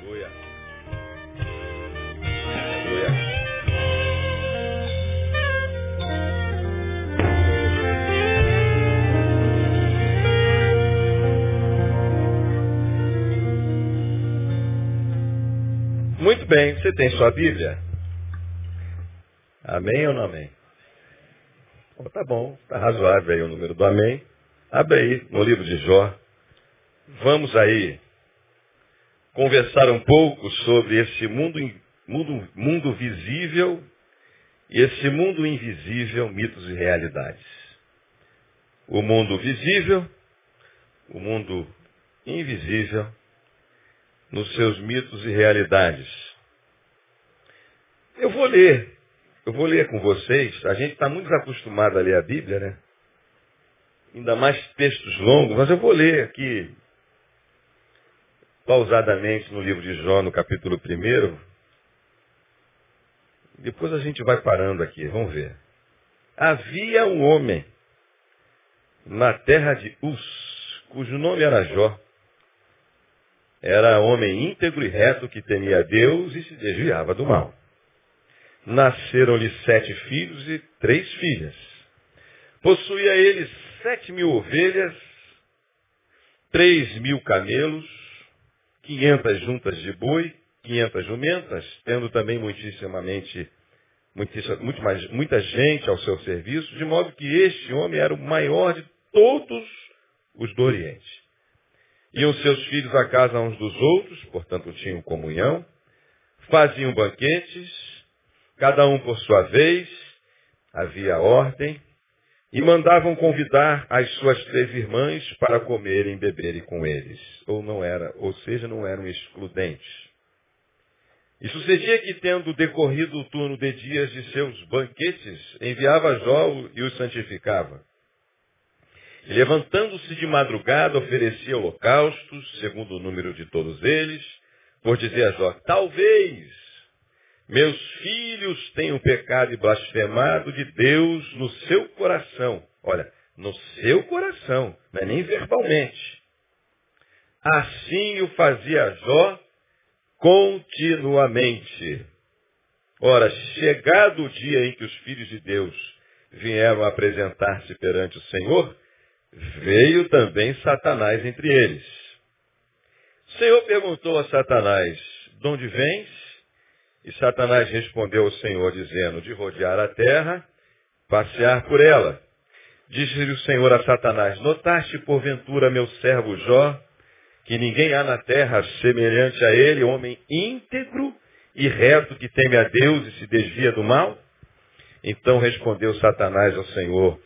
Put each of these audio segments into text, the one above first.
Aleluia. Aleluia. Muito bem, você tem sua Bíblia? Amém ou não amém? Oh, tá bom, tá razoável aí o número do amém. Abre aí no livro de Jó. Vamos aí conversar um pouco sobre esse mundo, mundo, mundo visível e esse mundo invisível, mitos e realidades. O mundo visível, o mundo invisível, nos seus mitos e realidades. Eu vou ler, eu vou ler com vocês. A gente está muito acostumado a ler a Bíblia, né? Ainda mais textos longos, mas eu vou ler aqui pausadamente no livro de Jó, no capítulo 1. Depois a gente vai parando aqui, vamos ver. Havia um homem na terra de Uz, cujo nome era Jó. Era homem íntegro e reto que temia Deus e se desviava do mal. Nasceram-lhe sete filhos e três filhas. Possuía ele sete mil ovelhas, três mil camelos, 500 juntas de boi, 500 jumentas, tendo também muitíssimamente, muitíssima, muito mais, muita gente ao seu serviço, de modo que este homem era o maior de todos os do Oriente. Iam seus filhos à casa uns dos outros, portanto tinham comunhão, faziam banquetes, cada um por sua vez, havia ordem, e mandavam convidar as suas três irmãs para comerem e beberem com eles. Ou não era, ou seja, não eram excludentes. E sucedia que, tendo decorrido o turno de dias de seus banquetes, enviava Jó e os santificava. E levantando-se de madrugada, oferecia holocaustos, segundo o número de todos eles, por dizer a Jó, talvez meus filhos tenham pecado e blasfemado de Deus no seu coração. Olha, no seu coração, não é nem verbalmente. Assim o fazia Jó continuamente. Ora, chegado o dia em que os filhos de Deus vieram apresentar-se perante o Senhor, veio também Satanás entre eles. O Senhor perguntou a Satanás, de onde vens? E Satanás respondeu ao Senhor, dizendo, de rodear a terra, passear por ela. Disse-lhe o Senhor a Satanás, notaste porventura meu servo Jó, que ninguém há na terra semelhante a ele, homem íntegro e reto que teme a Deus e se desvia do mal? Então respondeu Satanás ao Senhor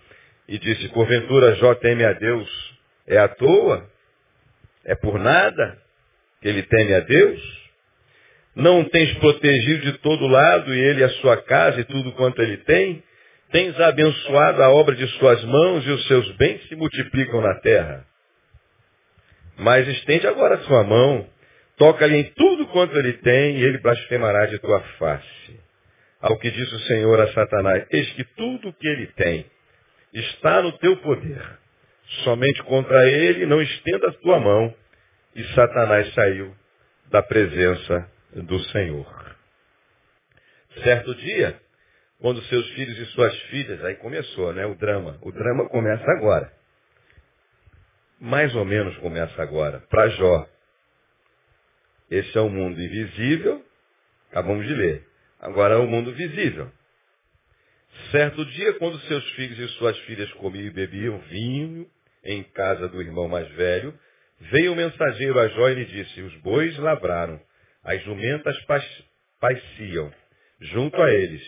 e disse, porventura Jó teme a Deus, é à toa? É por nada que ele teme a Deus? Não tens protegido de todo lado e ele a sua casa e tudo quanto ele tem? Tens abençoado a obra de suas mãos e os seus bens se multiplicam na terra. Mas estende agora a sua mão, toca-lhe em tudo quanto ele tem e ele blasfemará de tua face. Ao que disse o Senhor a Satanás, eis que tudo o que ele tem está no teu poder. Somente contra ele não estenda a tua mão. E Satanás saiu da presença do Senhor. Certo dia, quando seus filhos e suas filhas, aí começou, né, o drama. O drama começa agora. Mais ou menos começa agora, para Jó. Esse é o mundo invisível, acabamos de ler. Agora é o mundo visível. Certo dia, quando seus filhos e suas filhas comiam e bebiam vinho em casa do irmão mais velho, veio o mensageiro a Jó e lhe disse, os bois lavraram, as jumentas paiciam junto a eles.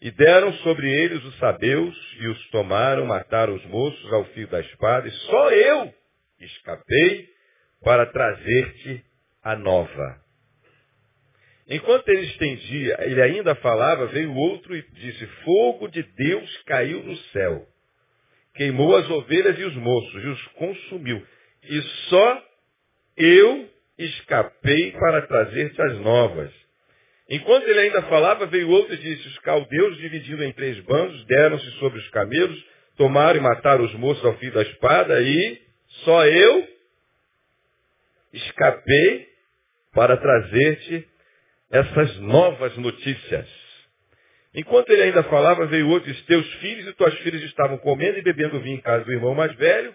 E deram sobre eles os sabeus e os tomaram, mataram os moços ao fio da espada, e só eu escapei para trazer-te a nova. Enquanto ele estendia, ele ainda falava, veio outro e disse, fogo de Deus caiu no céu. Queimou as ovelhas e os moços e os consumiu. E só eu escapei para trazer-te as novas. Enquanto ele ainda falava, veio outro e disse, os caldeus, dividindo em três bandos, deram-se sobre os camelos, tomaram e mataram os moços ao fio da espada, e só eu escapei para trazer-te essas novas notícias. Enquanto ele ainda falava, veio outro e disse, teus filhos e tuas filhas estavam comendo e bebendo vinho em casa do irmão mais velho,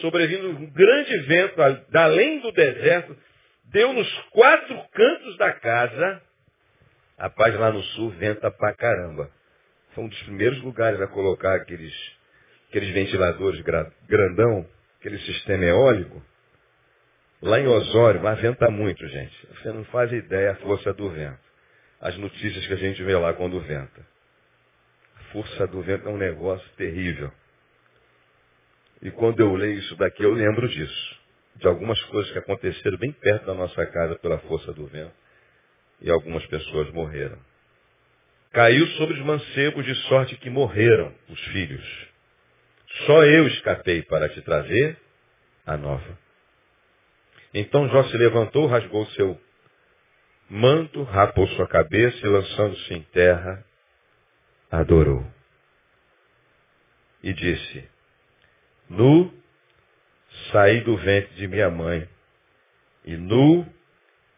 sobrevindo um grande vento, além do deserto, deu nos quatro cantos da casa, rapaz, lá no sul venta pra caramba. Foi um dos primeiros lugares a colocar aqueles, aqueles ventiladores grandão, aquele sistema eólico. Lá em Osório, mas venta muito, gente. Você não faz ideia a força do vento. As notícias que a gente vê lá quando venta. A força do vento é um negócio terrível. E quando eu leio isso daqui, eu lembro disso. De algumas coisas que aconteceram bem perto da nossa casa pela força do vento. E algumas pessoas morreram. Caiu sobre os mancebos de sorte que morreram os filhos. Só eu escapei para te trazer a nova. Então Jó se levantou, rasgou seu manto, rapou sua cabeça e lançando-se em terra, adorou. E disse, Nu saí do ventre de minha mãe, e nu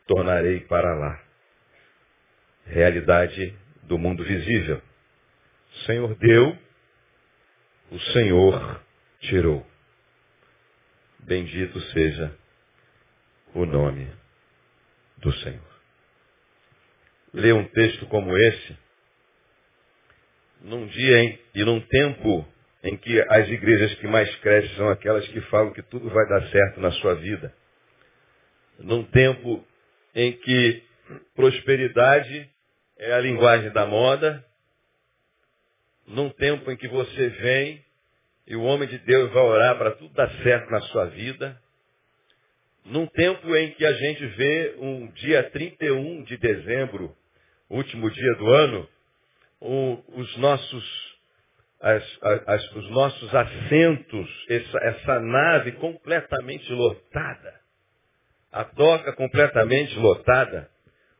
tornarei para lá. Realidade do mundo visível. O Senhor deu, o Senhor tirou. Bendito seja o nome do Senhor. Ler um texto como esse, num dia e num tempo em que as igrejas que mais crescem são aquelas que falam que tudo vai dar certo na sua vida. Num tempo em que prosperidade é a linguagem da moda. Num tempo em que você vem e o homem de Deus vai orar para tudo dar certo na sua vida. Num tempo em que a gente vê um dia 31 de dezembro, último dia do ano, os nossos as, as, os nossos assentos, essa, essa, nave completamente lotada, a toca completamente lotada,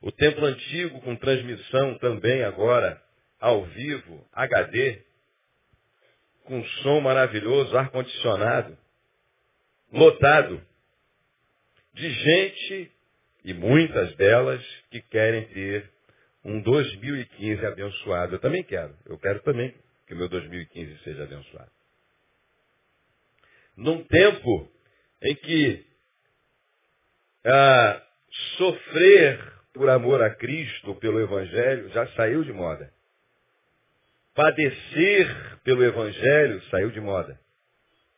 o templo antigo com transmissão também agora ao vivo, HD, com som maravilhoso, ar-condicionado, lotado de gente e muitas delas que querem ter um 2015 abençoado. Eu também quero. Eu quero também que o meu 2015 seja abençoado. Num tempo em que ah, sofrer por amor a Cristo, pelo Evangelho, já saiu de moda. Padecer pelo Evangelho saiu de moda.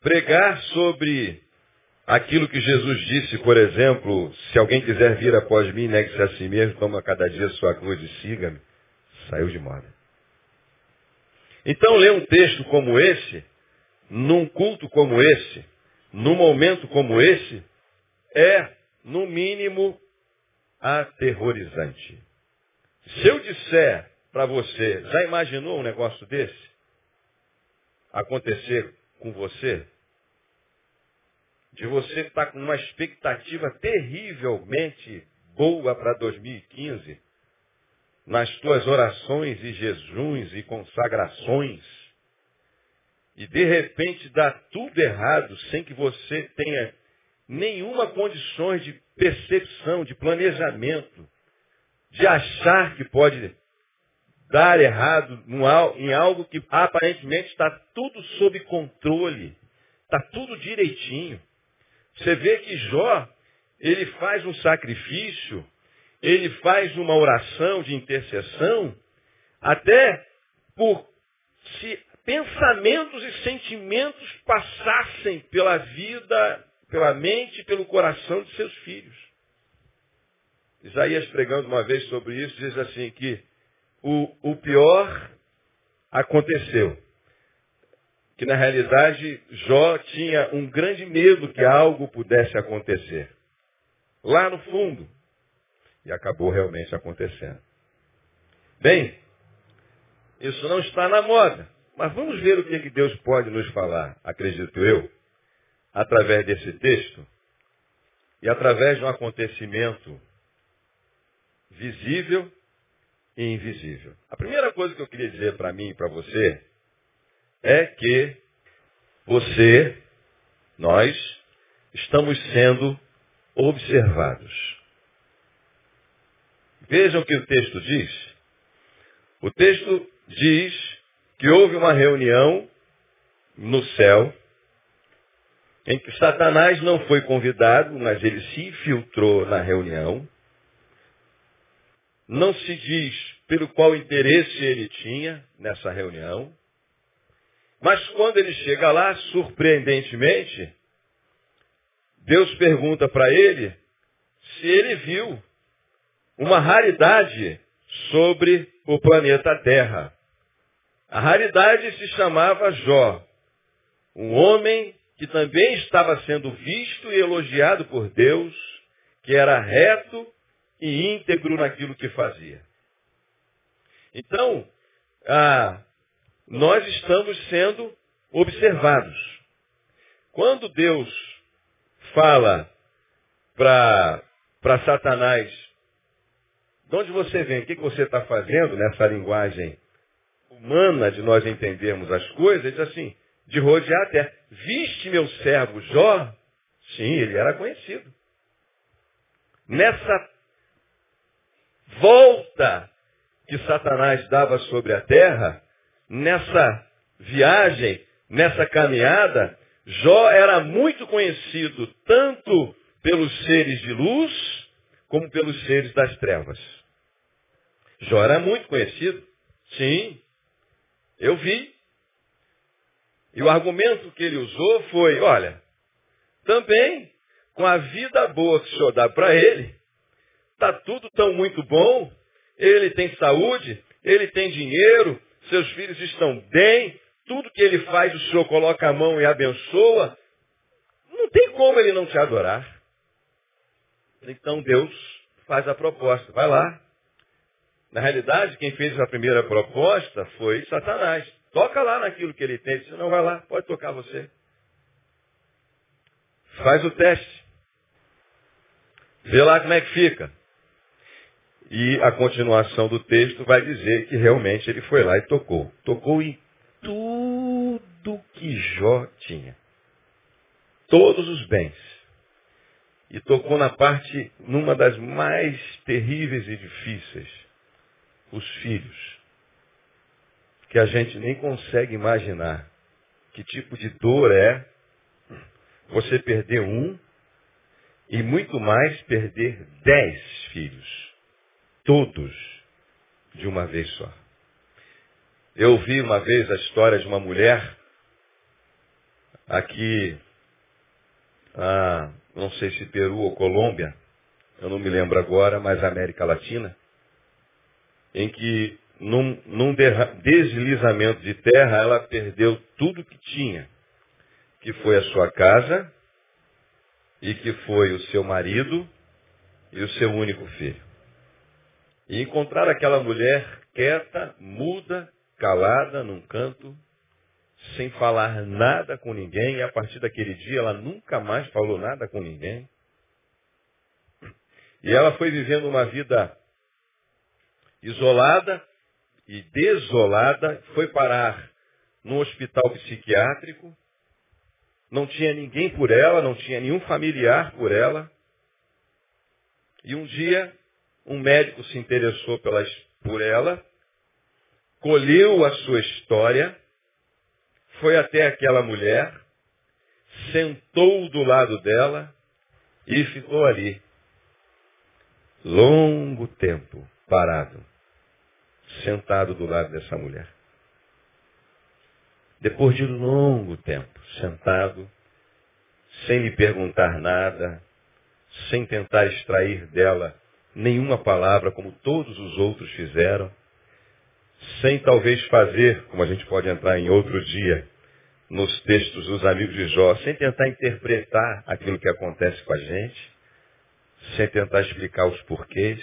Pregar sobre aquilo que Jesus disse, por exemplo, se alguém quiser vir após mim, negue-se a si mesmo, toma cada dia sua cruz e siga-me, saiu de moda. Então, ler um texto como esse, num culto como esse, num momento como esse, é, no mínimo, aterrorizante. Se eu disser para você, já imaginou um negócio desse acontecer com você? De você estar tá com uma expectativa terrivelmente boa para 2015, nas tuas orações e jejuns e consagrações, e de repente dá tudo errado sem que você tenha nenhuma condições de percepção, de planejamento, de achar que pode dar errado em algo que aparentemente está tudo sob controle, está tudo direitinho. Você vê que Jó, ele faz um sacrifício, ele faz uma oração de intercessão, até por se pensamentos e sentimentos passassem pela vida pela mente e pelo coração de seus filhos. Isaías pregando uma vez sobre isso, diz assim que o, o pior aconteceu. Que na realidade Jó tinha um grande medo que algo pudesse acontecer. Lá no fundo. E acabou realmente acontecendo. Bem, isso não está na moda. Mas vamos ver o que Deus pode nos falar, acredito eu, através desse texto e através de um acontecimento visível e invisível. A primeira coisa que eu queria dizer para mim e para você é que você, nós, estamos sendo observados. Vejam o que o texto diz. O texto diz que houve uma reunião no céu em que Satanás não foi convidado, mas ele se infiltrou na reunião. Não se diz pelo qual interesse ele tinha nessa reunião. Mas quando ele chega lá, surpreendentemente, Deus pergunta para ele se ele viu uma raridade sobre o planeta Terra. A raridade se chamava Jó, um homem que também estava sendo visto e elogiado por Deus, que era reto e íntegro naquilo que fazia. Então, ah, nós estamos sendo observados. Quando Deus fala para Satanás, de onde você vem? O que, você está fazendo nessa linguagem humana de nós entendermos as coisas? Diz assim, de rodear a terra. Viste meu servo Jó? Sim, ele era conhecido. Nessa volta que Satanás dava sobre a terra, nessa viagem, nessa caminhada, Jó era muito conhecido tanto pelos seres de luz como pelos seres das trevas. Jó era muito conhecido. Sim, eu vi. E o argumento que ele usou foi, olha, também com a vida boa que o senhor dá para ele, está tudo tão muito bom, ele tem saúde, ele tem dinheiro, seus filhos estão bem, tudo que ele faz o senhor coloca a mão e abençoa, não tem como ele não te adorar. Então Deus faz a proposta, vai lá. Na realidade, quem fez a primeira proposta foi Satanás. Toca lá naquilo que ele tem. Se não, vai lá, pode tocar você. Faz o teste. Vê lá como é que fica. E a continuação do texto vai dizer que realmente ele foi lá e tocou. Tocou em tudo que Jó tinha. Todos os bens. E tocou na parte, numa das mais terríveis e difíceis. Os filhos que a gente nem consegue imaginar que tipo de dor é você perder um e muito mais perder dez filhos, todos de uma vez só. Eu vi uma vez a história de uma mulher aqui, ah, não sei se Peru ou Colômbia, eu não me lembro agora, mas América Latina, em que num, num deslizamento de terra, ela perdeu tudo que tinha, que foi a sua casa, e que foi o seu marido e o seu único filho. E encontrar aquela mulher quieta, muda, calada, num canto, sem falar nada com ninguém, e a partir daquele dia ela nunca mais falou nada com ninguém. E ela foi vivendo uma vida isolada, e desolada, foi parar num hospital psiquiátrico, não tinha ninguém por ela, não tinha nenhum familiar por ela. E um dia, um médico se interessou pelas, por ela, colheu a sua história, foi até aquela mulher, sentou do lado dela e ficou ali. Longo tempo parado sentado do lado dessa mulher. Depois de longo tempo, sentado, sem lhe perguntar nada, sem tentar extrair dela nenhuma palavra, como todos os outros fizeram, sem talvez fazer, como a gente pode entrar em outro dia, nos textos dos amigos de Jó, sem tentar interpretar aquilo que acontece com a gente, sem tentar explicar os porquês,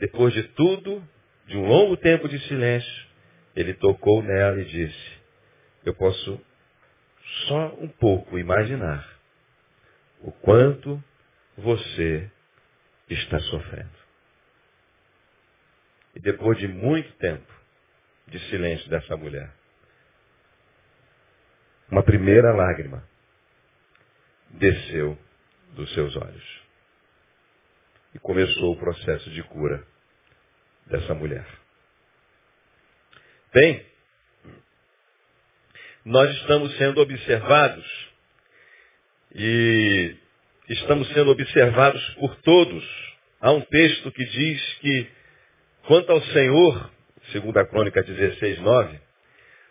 depois de tudo, de um longo tempo de silêncio, ele tocou nela e disse, eu posso só um pouco imaginar o quanto você está sofrendo. E depois de muito tempo de silêncio dessa mulher, uma primeira lágrima desceu dos seus olhos. E começou o processo de cura dessa mulher. Bem, nós estamos sendo observados e estamos sendo observados por todos. Há um texto que diz que, quanto ao Senhor, segundo a crônica 16, 9,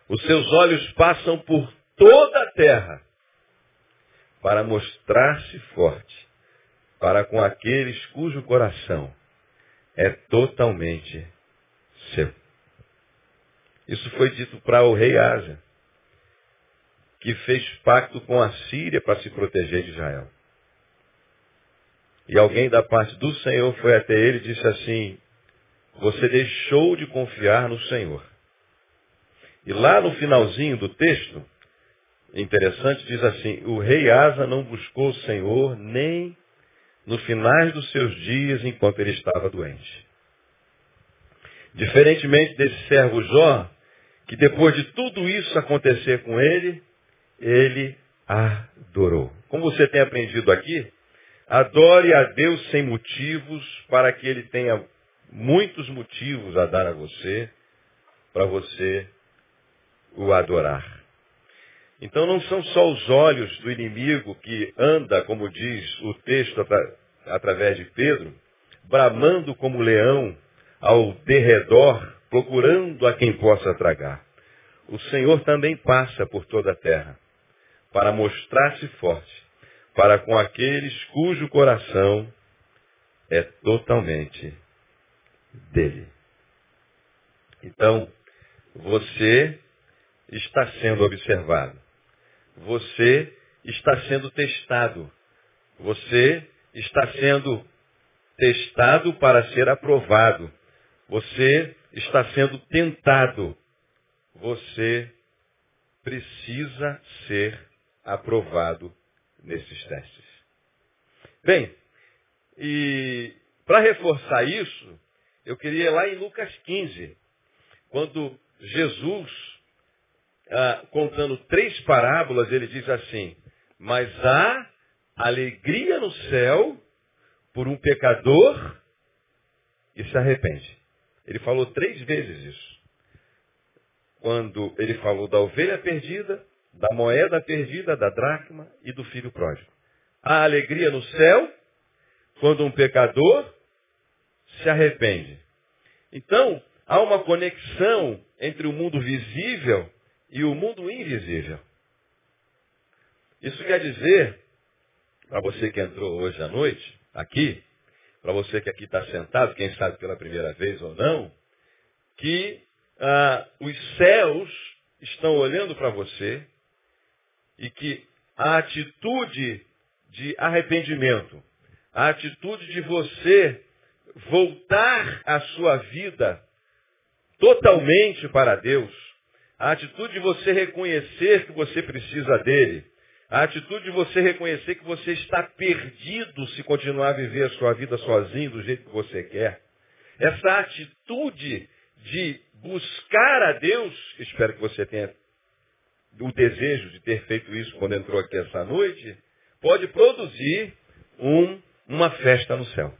os seus olhos passam por toda a terra para mostrar-se forte para com aqueles cujo coração é totalmente seu. Isso foi dito para o rei Asa, que fez pacto com a Síria para se proteger de Israel. E alguém da parte do Senhor foi até ele e disse assim, você deixou de confiar no Senhor. E lá no finalzinho do texto, interessante, diz assim, o rei Asa não buscou o Senhor nem no finais dos seus dias enquanto ele estava doente. Diferentemente desse servo Jó, que depois de tudo isso acontecer com ele, ele adorou. Como você tem aprendido aqui, adore a Deus sem motivos, para que ele tenha muitos motivos a dar a você, para você o adorar. Então não são só os olhos do inimigo que anda, como diz o texto atra através de Pedro, bramando como leão ao derredor, procurando a quem possa tragar. O Senhor também passa por toda a terra para mostrar-se forte para com aqueles cujo coração é totalmente dele. Então, você está sendo observado. Você está sendo testado. Você está sendo testado para ser aprovado. Você está sendo tentado. Você precisa ser aprovado nesses testes. Bem, e para reforçar isso, eu queria ir lá em Lucas 15, quando Jesus ah, contando três parábolas, ele diz assim, mas há alegria no céu por um pecador que se arrepende. Ele falou três vezes isso. Quando ele falou da ovelha perdida, da moeda perdida, da dracma e do filho pródigo. Há alegria no céu quando um pecador se arrepende. Então, há uma conexão entre o mundo visível e o mundo invisível. Isso quer dizer, para você que entrou hoje à noite, aqui, para você que aqui está sentado, quem sabe pela primeira vez ou não, que ah, os céus estão olhando para você e que a atitude de arrependimento, a atitude de você voltar a sua vida totalmente para Deus, a atitude de você reconhecer que você precisa dele. A atitude de você reconhecer que você está perdido se continuar a viver a sua vida sozinho do jeito que você quer. Essa atitude de buscar a Deus, espero que você tenha o desejo de ter feito isso quando entrou aqui essa noite, pode produzir um, uma festa no céu.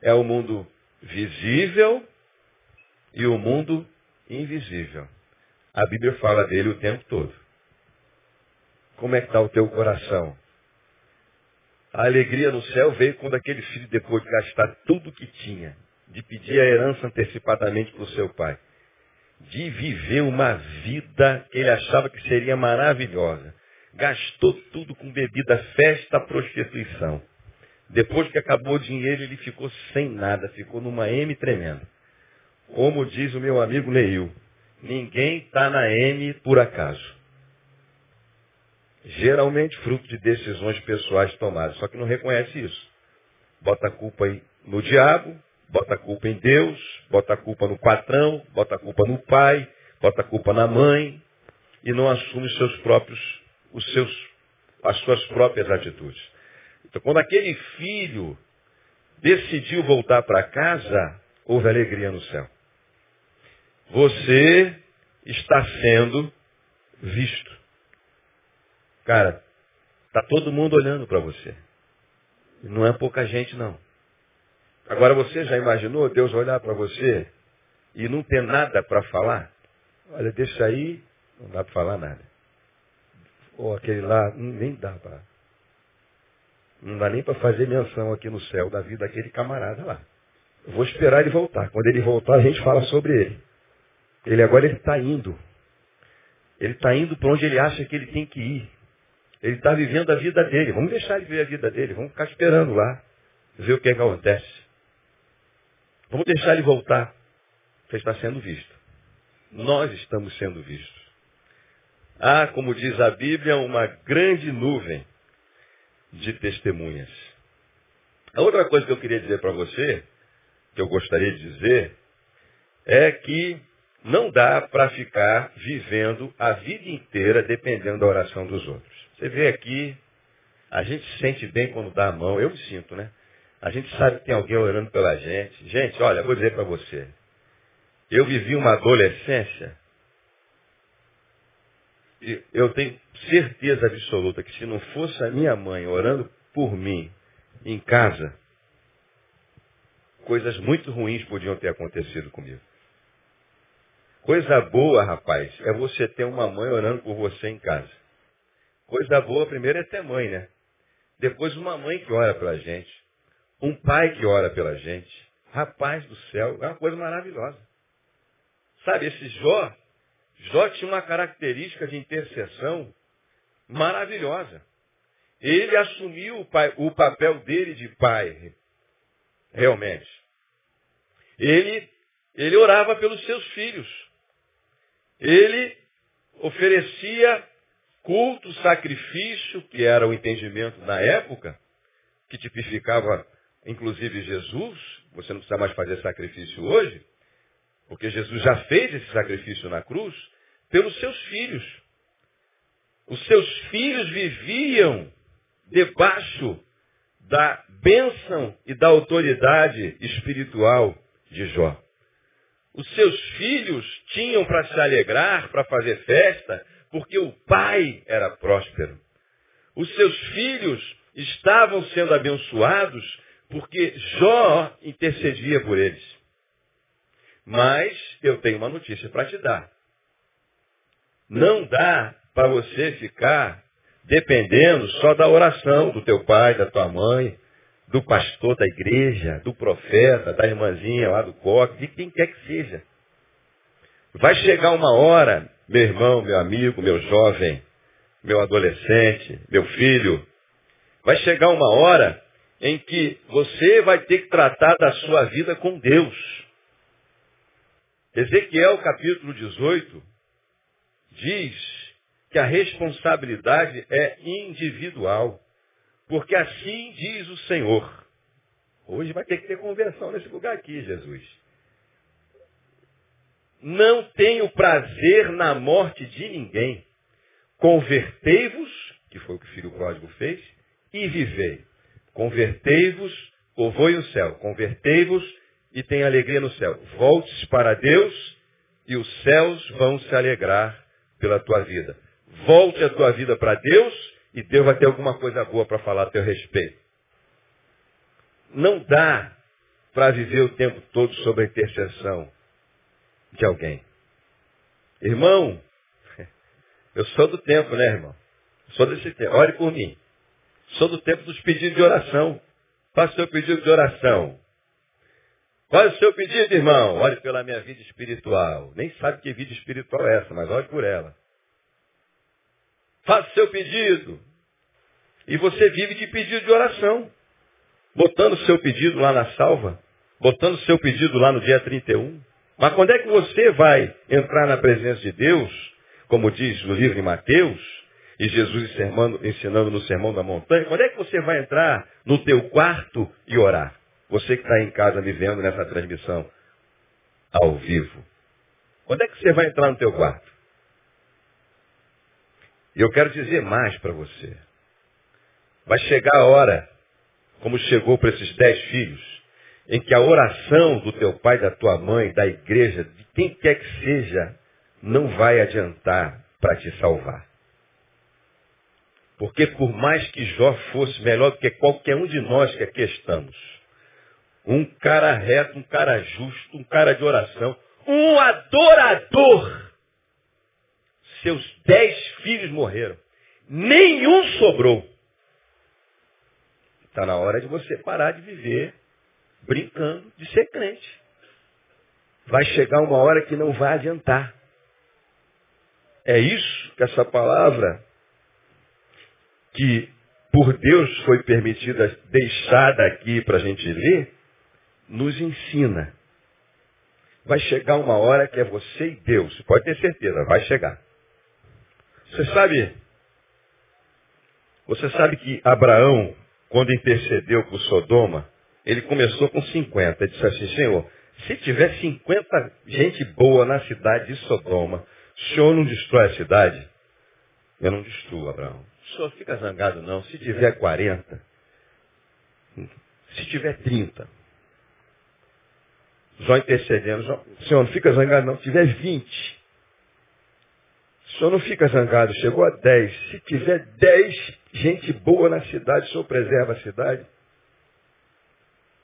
É o mundo visível e o mundo invisível. A Bíblia fala dele o tempo todo. Como é que está o teu coração? A alegria no céu veio quando aquele filho, depois de gastar tudo que tinha, de pedir a herança antecipadamente para o seu pai, de viver uma vida que ele achava que seria maravilhosa, gastou tudo com bebida, festa, prostituição. Depois que acabou o dinheiro, ele ficou sem nada, ficou numa M tremenda. Como diz o meu amigo Neil, ninguém está na M por acaso. Geralmente fruto de decisões pessoais tomadas, só que não reconhece isso. Bota a culpa no diabo, bota a culpa em Deus, bota a culpa no patrão, bota a culpa no pai, bota a culpa na mãe e não assume seus próprios, os seus, as suas próprias atitudes. Então, quando aquele filho decidiu voltar para casa, houve alegria no céu. Você está sendo visto. Cara, está todo mundo olhando para você. Não é pouca gente, não. Agora você já imaginou Deus olhar para você e não ter nada para falar? Olha, deixa aí, não dá para falar nada. Ou aquele lá, nem dá para. Não dá nem para fazer menção aqui no céu da vida daquele camarada lá. Eu vou esperar ele voltar. Quando ele voltar, a gente fala sobre ele. Ele agora está indo. Ele está indo para onde ele acha que ele tem que ir. Ele está vivendo a vida dele. Vamos deixar ele viver a vida dele. Vamos ficar esperando lá. Ver o que, é que acontece. Vamos deixar ele voltar. Você está sendo visto. Nós estamos sendo vistos. Há, como diz a Bíblia, uma grande nuvem de testemunhas. A outra coisa que eu queria dizer para você, que eu gostaria de dizer, é que não dá para ficar vivendo a vida inteira dependendo da oração dos outros. Você vê aqui, a gente se sente bem quando dá a mão, eu me sinto, né? A gente sabe que tem alguém orando pela gente. Gente, olha, vou dizer para você. Eu vivi uma adolescência e eu tenho certeza absoluta que se não fosse a minha mãe orando por mim em casa, coisas muito ruins podiam ter acontecido comigo. Coisa boa, rapaz, é você ter uma mãe orando por você em casa. Coisa boa, primeiro é ter mãe, né? Depois uma mãe que ora pela gente. Um pai que ora pela gente. Rapaz do céu, é uma coisa maravilhosa. Sabe, esse Jó, Jó tinha uma característica de intercessão maravilhosa. Ele assumiu o, pai, o papel dele de pai, realmente. Ele, ele orava pelos seus filhos. Ele oferecia culto, sacrifício, que era o entendimento na época, que tipificava inclusive Jesus. Você não precisa mais fazer sacrifício hoje, porque Jesus já fez esse sacrifício na cruz pelos seus filhos. Os seus filhos viviam debaixo da bênção e da autoridade espiritual de Jó. Os seus filhos tinham para se alegrar, para fazer festa, porque o pai era próspero. Os seus filhos estavam sendo abençoados porque Jó intercedia por eles. Mas eu tenho uma notícia para te dar. Não dá para você ficar dependendo só da oração do teu pai, da tua mãe, do pastor da igreja, do profeta, da irmãzinha lá do coque, de quem quer que seja. Vai chegar uma hora, meu irmão, meu amigo, meu jovem, meu adolescente, meu filho, vai chegar uma hora em que você vai ter que tratar da sua vida com Deus. Ezequiel capítulo 18 diz que a responsabilidade é individual. Porque assim diz o Senhor. Hoje vai ter que ter conversão nesse lugar aqui, Jesus. Não tenho prazer na morte de ninguém. Convertei-vos, que foi o que o filho pródigo fez, e vivei. Convertei-vos, povoe o céu. Convertei-vos e tem alegria no céu. Voltes para Deus e os céus vão se alegrar pela tua vida. Volte a tua vida para Deus e Deus vai ter alguma coisa boa para falar a teu respeito. Não dá para viver o tempo todo sob a intercessão de alguém. Irmão, eu sou do tempo, né, irmão? Sou desse tempo. Ore por mim. Sou do tempo dos pedidos de oração. Faça o seu pedido de oração. Qual é o seu pedido, irmão? Ore pela minha vida espiritual. Nem sabe que vida espiritual é essa, mas ore por ela. Faça seu pedido. E você vive de pedido de oração. Botando seu pedido lá na salva. Botando seu pedido lá no dia 31. Mas quando é que você vai entrar na presença de Deus, como diz o livro de Mateus, e Jesus ensinando no Sermão da Montanha, quando é que você vai entrar no teu quarto e orar? Você que está em casa me vendo nessa transmissão ao vivo. Quando é que você vai entrar no teu quarto? E eu quero dizer mais para você. Vai chegar a hora, como chegou para esses dez filhos, em que a oração do teu pai, da tua mãe, da igreja, de quem quer que seja, não vai adiantar para te salvar. Porque por mais que Jó fosse melhor do que qualquer um de nós que aqui estamos, um cara reto, um cara justo, um cara de oração, um adorador, seus dez filhos morreram. Nenhum sobrou. Está na hora de você parar de viver brincando de ser crente. Vai chegar uma hora que não vai adiantar. É isso que essa palavra, que por Deus foi permitida, deixada aqui para a gente ler, nos ensina. Vai chegar uma hora que é você e Deus. Pode ter certeza, vai chegar. Você sabe, você sabe que Abraão, quando intercedeu por Sodoma, ele começou com 50. Ele disse assim, Senhor, se tiver 50 gente boa na cidade de Sodoma, o senhor não destrói a cidade? Eu não destruo, Abraão. O senhor fica zangado não. Se tiver 40, se tiver 30, Jó intercedendo, senhor, não fica zangado não. Se tiver 20, o senhor não fica zangado, chegou a 10. Se tiver 10 gente boa na cidade, o senhor preserva a cidade?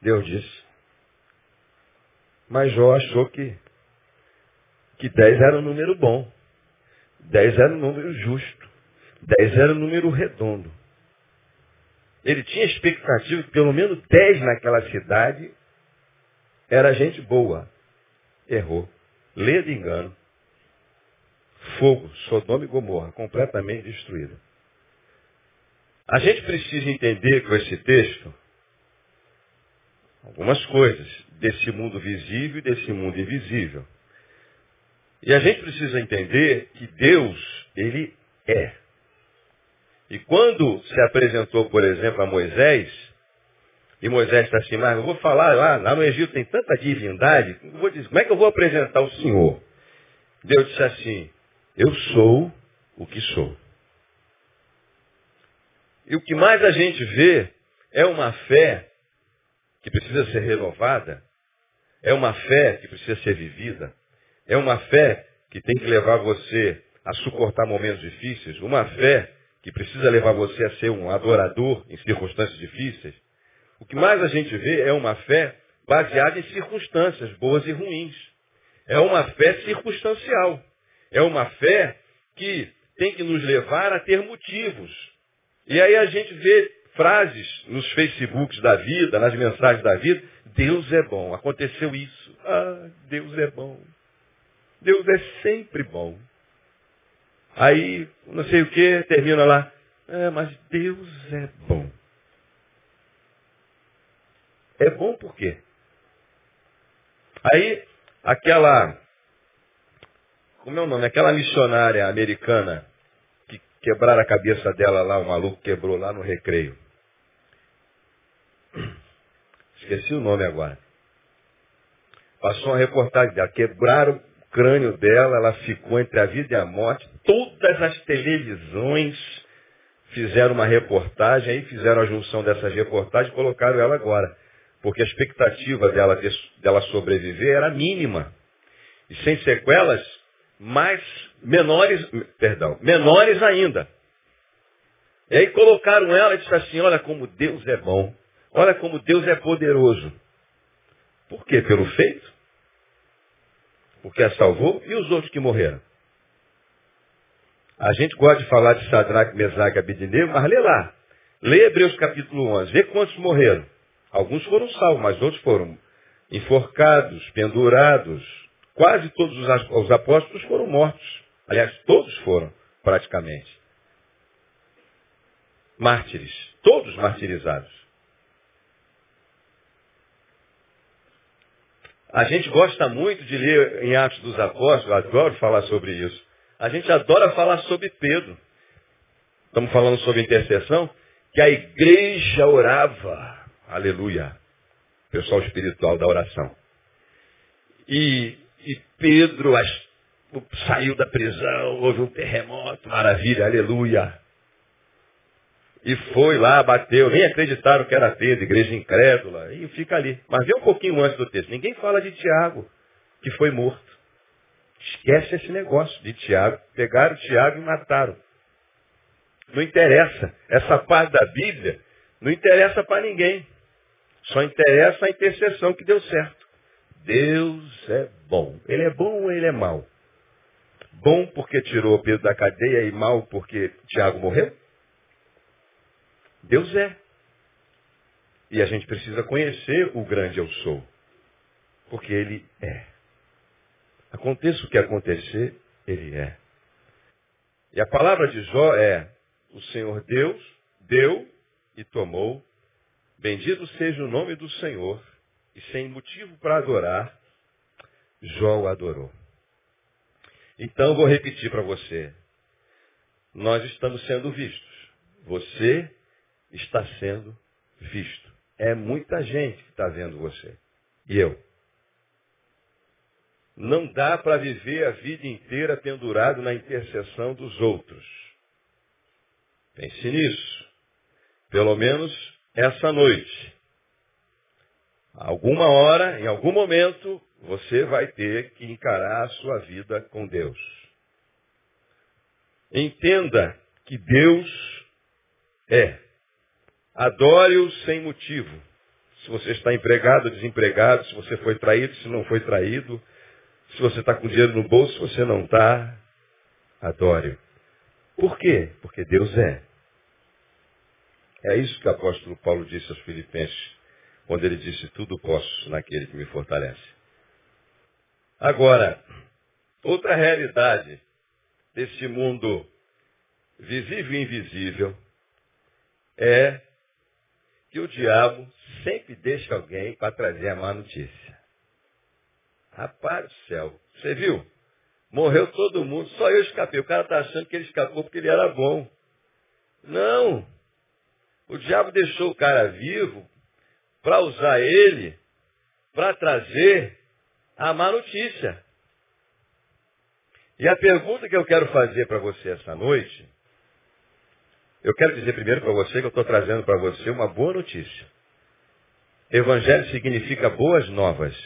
Deus disse. Mas Jó achou que, que 10 era um número bom. 10 era um número justo. 10 era um número redondo. Ele tinha expectativa que pelo menos 10 naquela cidade era gente boa. Errou. Lê de engano. Fogo, Sodoma e Gomorra, completamente destruída. A gente precisa entender com esse texto algumas coisas desse mundo visível e desse mundo invisível. E a gente precisa entender que Deus, Ele é. E quando se apresentou, por exemplo, a Moisés, e Moisés está assim, mas eu vou falar lá, lá no Egito tem tanta divindade, vou dizer, como é que eu vou apresentar o Senhor? Deus disse assim, eu sou o que sou. E o que mais a gente vê é uma fé que precisa ser renovada, é uma fé que precisa ser vivida, é uma fé que tem que levar você a suportar momentos difíceis, uma fé que precisa levar você a ser um adorador em circunstâncias difíceis. O que mais a gente vê é uma fé baseada em circunstâncias boas e ruins. É uma fé circunstancial. É uma fé que tem que nos levar a ter motivos. E aí a gente vê frases nos Facebooks da vida, nas mensagens da vida, Deus é bom, aconteceu isso. Ah, Deus é bom. Deus é sempre bom. Aí, não sei o que, termina lá. É, mas Deus é bom. É bom por quê? Aí, aquela, como é o nome? Aquela missionária americana que quebraram a cabeça dela lá, o maluco quebrou lá no recreio. Esqueci o nome agora. Passou uma reportagem dela. Quebraram o crânio dela, ela ficou entre a vida e a morte. Todas as televisões fizeram uma reportagem, aí fizeram a junção dessas reportagens e colocaram ela agora. Porque a expectativa dela, dela sobreviver era mínima. E sem sequelas, mais menores, perdão, menores ainda. E aí colocaram ela e disse assim, olha como Deus é bom. Olha como Deus é poderoso. Por quê? Pelo feito? Porque a salvou e os outros que morreram. A gente gosta de falar de Sadraque, Mesaque e Abednego, mas lê lá. Lê Hebreus capítulo 11. Vê quantos morreram. Alguns foram salvos, mas outros foram enforcados, pendurados. Quase todos os apóstolos foram mortos. Aliás, todos foram, praticamente. Mártires. Todos martirizados. A gente gosta muito de ler em Atos dos Apóstolos, adoro falar sobre isso. A gente adora falar sobre Pedro. Estamos falando sobre intercessão, que a igreja orava. Aleluia. Pessoal espiritual da oração. E, e Pedro as, saiu da prisão, houve um terremoto, maravilha, aleluia. E foi lá, bateu, nem acreditaram que era Pedro, igreja incrédula, e fica ali. Mas vê um pouquinho antes do texto. Ninguém fala de Tiago, que foi morto. Esquece esse negócio de Tiago. Pegaram Tiago e mataram. Não interessa. Essa parte da Bíblia não interessa para ninguém. Só interessa a intercessão que deu certo. Deus é bom. Ele é bom ou ele é mau? Bom porque tirou Pedro da cadeia e mal porque Tiago morreu? Deus é. E a gente precisa conhecer o grande eu sou. Porque ele é. Aconteça o que acontecer, ele é. E a palavra de Jó é: o Senhor Deus deu e tomou. Bendito seja o nome do Senhor. E sem motivo para adorar, Jó o adorou. Então vou repetir para você. Nós estamos sendo vistos. Você está sendo visto. É muita gente que está vendo você. E eu. Não dá para viver a vida inteira pendurado na intercessão dos outros. Pense nisso. Pelo menos essa noite. Alguma hora, em algum momento, você vai ter que encarar a sua vida com Deus. Entenda que Deus é. Adore-o sem motivo. Se você está empregado, desempregado, se você foi traído, se não foi traído, se você está com dinheiro no bolso, se você não está, adore. Por quê? Porque Deus é. É isso que o apóstolo Paulo disse aos filipenses, quando ele disse, tudo posso naquele que me fortalece. Agora, outra realidade desse mundo visível e invisível é que o diabo sempre deixa alguém para trazer a má notícia. Rapaz do céu, você viu? Morreu todo mundo, só eu escapei. O cara está achando que ele escapou porque ele era bom. Não. O diabo deixou o cara vivo para usar ele para trazer a má notícia. E a pergunta que eu quero fazer para você essa noite eu quero dizer primeiro para você que eu estou trazendo para você uma boa notícia. Evangelho significa boas novas.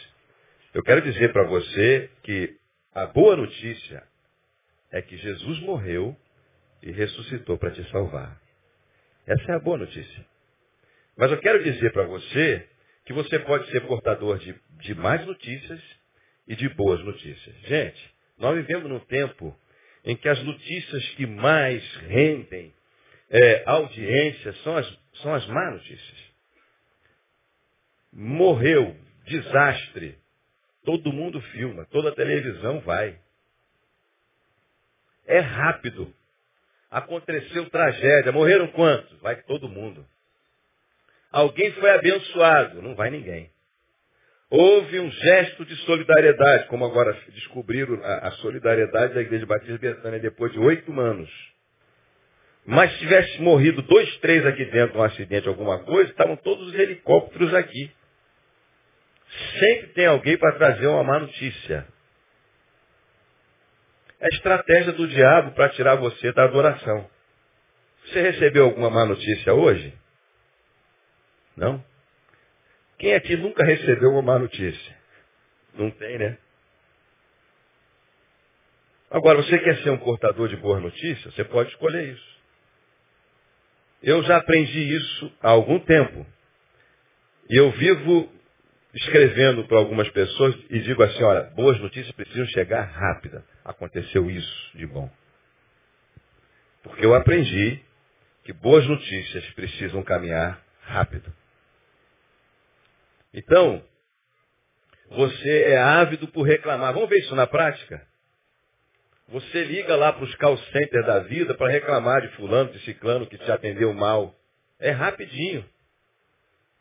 Eu quero dizer para você que a boa notícia é que Jesus morreu e ressuscitou para te salvar. Essa é a boa notícia. Mas eu quero dizer para você que você pode ser portador de, de mais notícias e de boas notícias. Gente, nós vivemos num tempo em que as notícias que mais rendem é, audiência são as, são as más notícias. Morreu, desastre. Todo mundo filma, toda a televisão vai. É rápido. Aconteceu tragédia. Morreram quantos? Vai todo mundo. Alguém foi abençoado? Não vai ninguém. Houve um gesto de solidariedade, como agora descobriram a, a solidariedade da Igreja Batista Betânia depois de oito anos. Mas se tivesse morrido dois, três aqui dentro, um acidente, alguma coisa, estavam todos os helicópteros aqui. Sempre tem alguém para trazer uma má notícia. É a estratégia do diabo para tirar você da adoração. Você recebeu alguma má notícia hoje? Não? Quem aqui nunca recebeu uma má notícia? Não tem, né? Agora, você quer ser um portador de boas notícias? Você pode escolher isso. Eu já aprendi isso há algum tempo. E eu vivo escrevendo para algumas pessoas e digo assim, olha, boas notícias precisam chegar rápida. Aconteceu isso de bom. Porque eu aprendi que boas notícias precisam caminhar rápido. Então, você é ávido por reclamar. Vamos ver isso na prática? Você liga lá para os call centers da vida para reclamar de fulano, de ciclano que te atendeu mal. É rapidinho.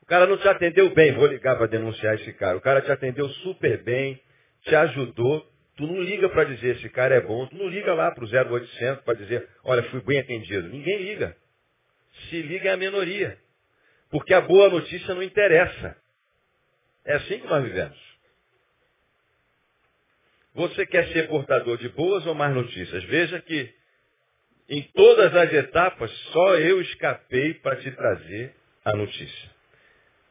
O cara não te atendeu bem, vou ligar para denunciar esse cara. O cara te atendeu super bem, te ajudou. Tu não liga para dizer esse cara é bom. Tu não liga lá para o 0800 para dizer, olha, fui bem atendido. Ninguém liga. Se liga é a minoria. Porque a boa notícia não interessa. É assim que nós vivemos. Você quer ser portador de boas ou más notícias? Veja que em todas as etapas só eu escapei para te trazer a notícia.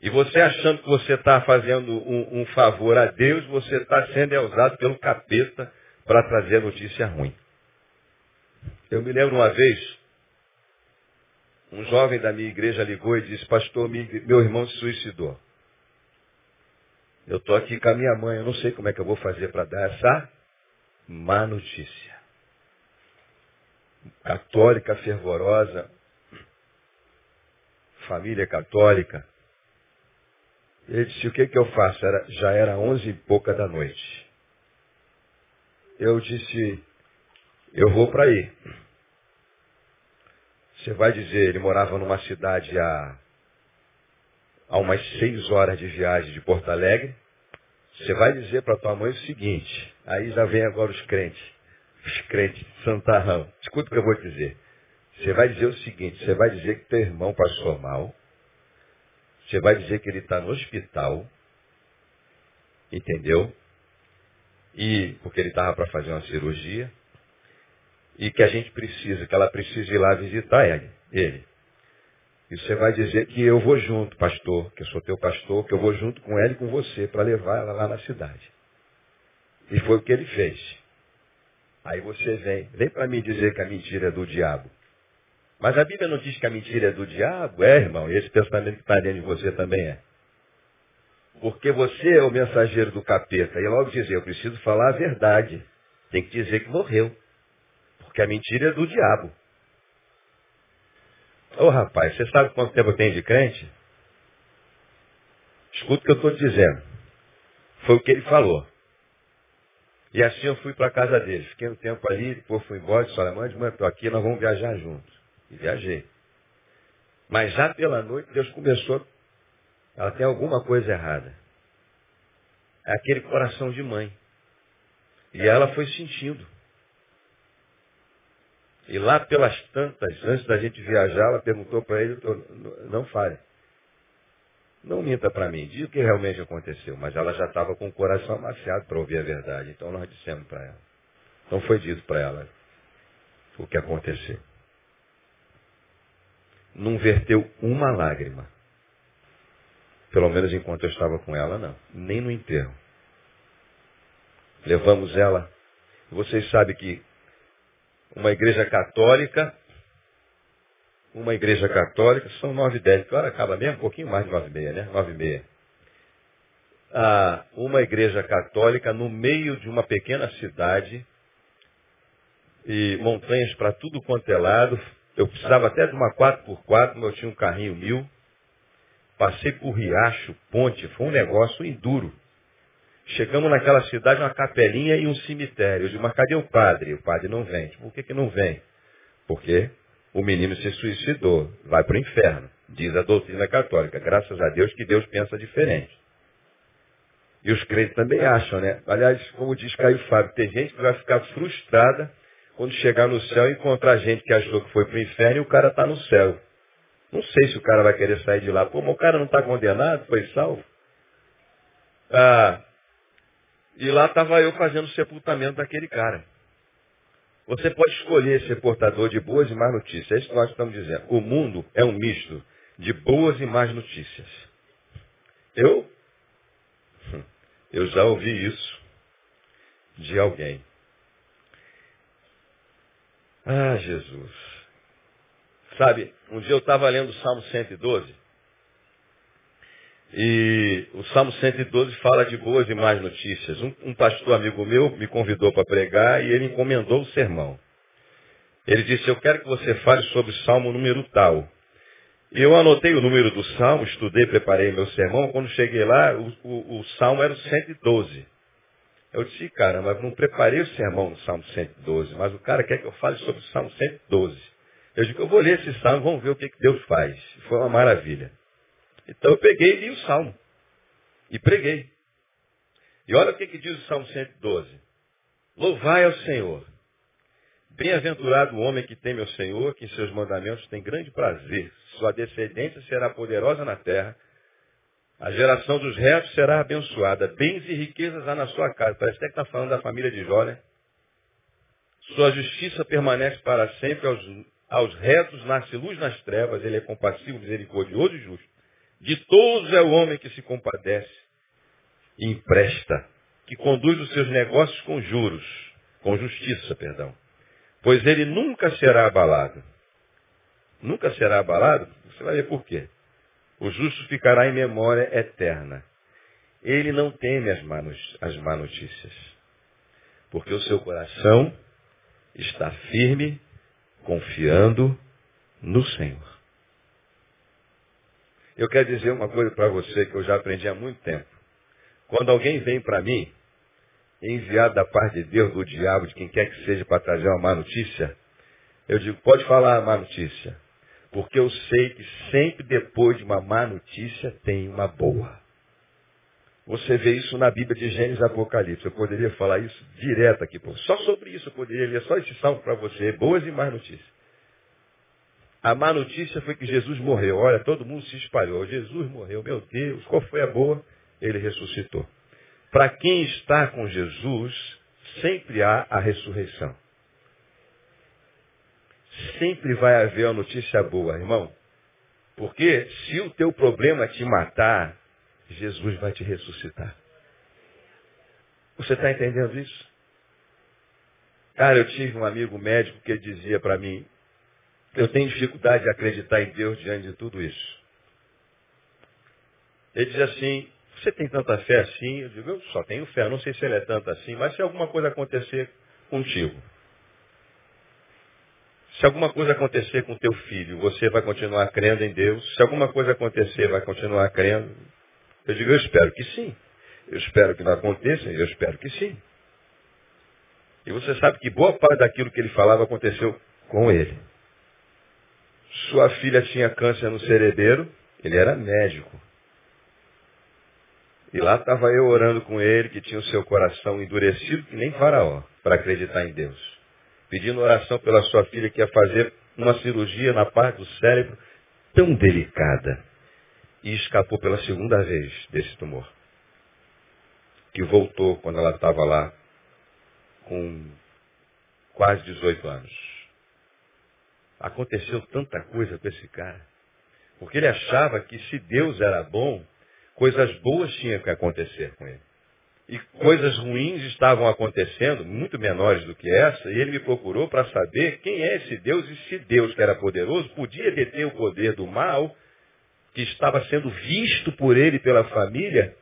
E você achando que você está fazendo um, um, favor a Deus, você está sendo usado pelo capeta para trazer a notícia ruim. Eu me lembro uma vez, um jovem da minha igreja ligou e disse, pastor, meu irmão se suicidou. Eu estou aqui com a minha mãe, eu não sei como é que eu vou fazer para dar essa má notícia. Católica fervorosa, família católica. Ele disse, o que, que eu faço? Era, já era onze e pouca da noite. Eu disse, eu vou para aí. Você vai dizer, ele morava numa cidade a, a umas seis horas de viagem de Porto Alegre. Você vai dizer para tua mãe o seguinte, aí já vem agora os crentes, os crentes de Santarrão. Escuta o que eu vou dizer. Você vai dizer o seguinte, você vai dizer que teu irmão passou mal, você vai dizer que ele está no hospital, entendeu? E porque ele estava para fazer uma cirurgia, e que a gente precisa, que ela precisa ir lá visitar ele. ele. E você vai dizer que eu vou junto, pastor, que eu sou teu pastor, que eu vou junto com ela e com você para levar ela lá na cidade. E foi o que ele fez. Aí você vem, vem para mim dizer que a mentira é do diabo. Mas a Bíblia não diz que a mentira é do diabo? É, irmão, esse pensamento que está dentro de você também é. Porque você é o mensageiro do capeta. E logo dizer, eu preciso falar a verdade. Tem que dizer que morreu. Porque a mentira é do diabo. Ô rapaz, você sabe quanto tempo tem de crente? Escuta o que eu estou dizendo. Foi o que ele falou. E assim eu fui para a casa dele. Fiquei um tempo ali, depois fui embora, disse, olha, mãe, estou aqui, nós vamos viajar juntos. E viajei. Mas já pela noite, Deus começou, ela tem alguma coisa errada. É aquele coração de mãe. E ela foi sentindo. E lá pelas tantas, antes da gente viajar, ela perguntou para ele, não fale. Não minta para mim, diga o que realmente aconteceu. Mas ela já estava com o coração amaciado para ouvir a verdade. Então nós dissemos para ela. Então foi dito para ela o que aconteceu. Não verteu uma lágrima. Pelo menos enquanto eu estava com ela, não. Nem no enterro. Levamos ela. Vocês sabem que uma igreja católica, uma igreja católica, são nove e dez, hora acaba mesmo? Um pouquinho mais de nove e meia, né? Nove e meia. Ah, uma igreja católica no meio de uma pequena cidade e montanhas para tudo quanto é lado. Eu precisava até de uma 4x4, mas eu tinha um carrinho mil. Passei por riacho, ponte, foi um negócio enduro. Chegamos naquela cidade, uma capelinha e um cemitério. Eu disse, mas cadê o padre? O padre não vem. Por que, que não vem? Porque o menino se suicidou, vai para o inferno, diz a doutrina católica. Graças a Deus que Deus pensa diferente. E os crentes também acham, né? Aliás, como diz Caio Fábio, tem gente que vai ficar frustrada quando chegar no céu e encontrar gente que achou que foi para o inferno e o cara está no céu. Não sei se o cara vai querer sair de lá. Como o cara não está condenado, foi salvo. Ah, e lá estava eu fazendo o sepultamento daquele cara. Você pode escolher ser portador de boas e más notícias. É isso que nós estamos dizendo. O mundo é um misto de boas e más notícias. Eu, eu já ouvi isso de alguém. Ah, Jesus. Sabe, um dia eu estava lendo o Salmo 112 e o Salmo 112 fala de boas e más notícias. Um, um pastor amigo meu me convidou para pregar e ele encomendou o sermão. Ele disse, eu quero que você fale sobre o Salmo número tal. Eu anotei o número do Salmo, estudei, preparei meu sermão. Quando cheguei lá, o, o, o Salmo era o 112. Eu disse, cara, mas não preparei o sermão no Salmo 112, mas o cara quer que eu fale sobre o Salmo 112. Eu digo, eu vou ler esse Salmo, vamos ver o que, que Deus faz. Foi uma maravilha. Então eu peguei e li o Salmo. E preguei. E olha o que, que diz o Salmo 112. Louvai ao Senhor. Bem-aventurado o homem que teme ao Senhor, que em seus mandamentos tem grande prazer. Sua descendência será poderosa na terra. A geração dos retos será abençoada. Bens e riquezas há na sua casa. Parece até que está falando da família de Jó, né? Sua justiça permanece para sempre. Aos, aos retos nasce luz nas trevas. Ele é compassivo, misericordioso e justo. De todos é o homem que se compadece e empresta, que conduz os seus negócios com juros, com justiça, perdão. Pois ele nunca será abalado. nunca será abalado? Você vai ver por quê. O justo ficará em memória eterna. Ele não teme as má notícias. Porque o seu coração está firme, confiando no Senhor. Eu quero dizer uma coisa para você que eu já aprendi há muito tempo. Quando alguém vem para mim, enviado da parte de Deus, do diabo, de quem quer que seja, para trazer uma má notícia, eu digo, pode falar a má notícia. Porque eu sei que sempre depois de uma má notícia tem uma boa. Você vê isso na Bíblia de Gênesis e Apocalipse. Eu poderia falar isso direto aqui. Só sobre isso eu poderia ler só esse salmo para você. Boas e más notícias. A má notícia foi que Jesus morreu. Olha, todo mundo se espalhou. Jesus morreu. Meu Deus, qual foi a boa? Ele ressuscitou. Para quem está com Jesus, sempre há a ressurreição. Sempre vai haver uma notícia boa, irmão. Porque se o teu problema te matar, Jesus vai te ressuscitar. Você está entendendo isso? Cara, eu tive um amigo médico que dizia para mim, eu tenho dificuldade de acreditar em Deus diante de tudo isso. Ele diz assim, você tem tanta fé assim? Eu digo, eu só tenho fé, não sei se ele é tanto assim, mas se alguma coisa acontecer contigo, se alguma coisa acontecer com teu filho, você vai continuar crendo em Deus? Se alguma coisa acontecer, vai continuar crendo? Eu digo, eu espero que sim. Eu espero que não aconteça, eu espero que sim. E você sabe que boa parte daquilo que ele falava aconteceu com ele. Sua filha tinha câncer no cerebelo, ele era médico. E lá estava eu orando com ele, que tinha o seu coração endurecido, que nem faraó, para acreditar em Deus. Pedindo oração pela sua filha que ia fazer uma cirurgia na parte do cérebro tão delicada. E escapou pela segunda vez desse tumor. Que voltou quando ela estava lá com quase 18 anos. Aconteceu tanta coisa com esse cara. Porque ele achava que se Deus era bom, coisas boas tinham que acontecer com ele. E coisas ruins estavam acontecendo, muito menores do que essa, e ele me procurou para saber quem é esse Deus e se Deus, que era poderoso, podia deter o poder do mal, que estava sendo visto por ele pela família,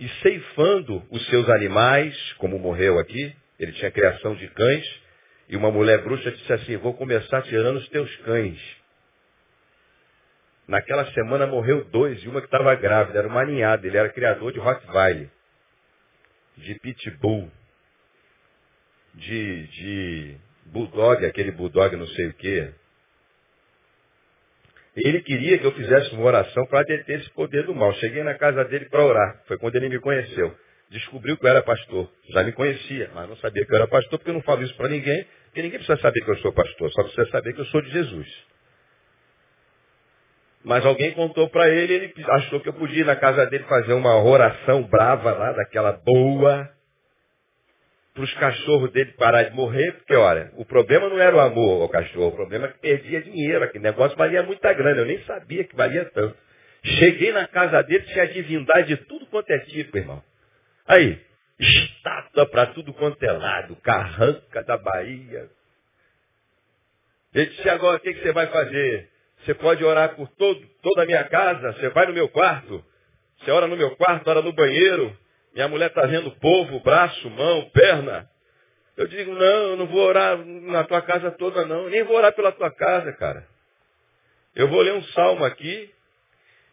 e ceifando os seus animais, como morreu aqui, ele tinha criação de cães, e uma mulher bruxa disse assim, vou começar tirando os teus cães. Naquela semana morreu dois e uma que estava grávida, era uma ninhada, ele era criador de Rottweiler, de Pitbull, de, de Bulldog, aquele Bulldog não sei o quê. Ele queria que eu fizesse uma oração para deter esse poder do mal. Cheguei na casa dele para orar. Foi quando ele me conheceu. Descobriu que eu era pastor. Já me conhecia, mas não sabia que eu era pastor, porque eu não falo isso para ninguém, porque ninguém precisa saber que eu sou pastor, só precisa saber que eu sou de Jesus. Mas alguém contou para ele, ele achou que eu podia ir na casa dele fazer uma oração brava lá, daquela boa, para os cachorros dele parar de morrer, porque olha, o problema não era o amor ao cachorro, o problema é que perdia dinheiro, aquele negócio valia muita grana, eu nem sabia que valia tanto. Cheguei na casa dele, tinha divindade de tudo quanto é tipo, irmão. Aí, estátua para tudo quanto é lado, carranca da Bahia. Ele disse, agora o que, que você vai fazer? Você pode orar por todo, toda a minha casa. Você vai no meu quarto. Você ora no meu quarto, ora no banheiro. Minha mulher está vendo povo, braço, mão, perna. Eu digo, não, eu não vou orar na tua casa toda, não. Nem vou orar pela tua casa, cara. Eu vou ler um salmo aqui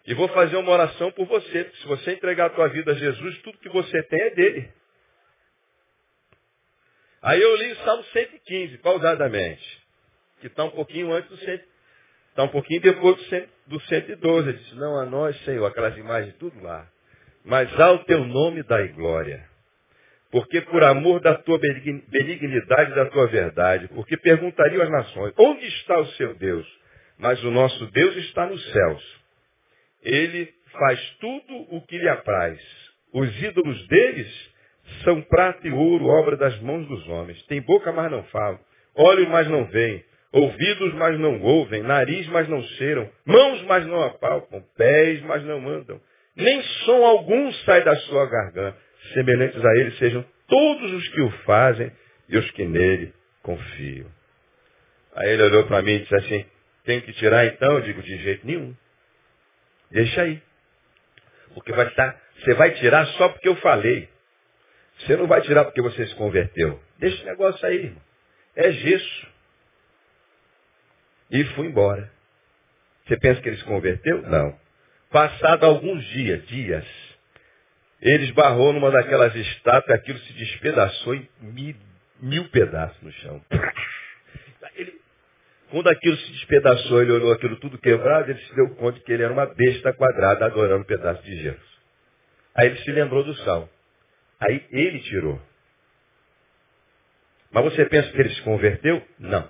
e vou fazer uma oração por você. Se você entregar a tua vida a Jesus, tudo que você tem é dele. Aí eu li o Salmo 115, pausadamente, que está um pouquinho antes do 115. Está um pouquinho depois do 112. Ele disse, não a nós, Senhor, aquelas imagens tudo lá. Mas ao teu nome dai glória. Porque por amor da tua benignidade e da tua verdade, porque perguntariam às nações, onde está o seu Deus? Mas o nosso Deus está nos céus. Ele faz tudo o que lhe apraz. Os ídolos deles são prata e ouro, obra das mãos dos homens. Tem boca, mas não falam. Olhos, mas não veem ouvidos, mas não ouvem, nariz, mas não cheiram, mãos, mas não apalpam, pés, mas não andam. Nem som algum sai da sua garganta. Semelhantes a ele sejam todos os que o fazem e os que nele confiam. Aí ele olhou para mim e disse assim, Tenho que tirar então? Eu digo, de jeito nenhum. Deixa aí. Porque vai estar, você vai tirar só porque eu falei. Você não vai tirar porque você se converteu. Deixa esse negócio aí, irmão. É gesso. E fui embora. Você pensa que ele se converteu? Não. Passado alguns dias, dias, ele esbarrou numa daquelas estátuas, aquilo se despedaçou em mil, mil pedaços no chão. Ele, quando aquilo se despedaçou, ele olhou aquilo tudo quebrado, ele se deu conta que ele era uma besta quadrada adorando um pedaço de gesso. Aí ele se lembrou do sal. Aí ele tirou. Mas você pensa que ele se converteu? Não.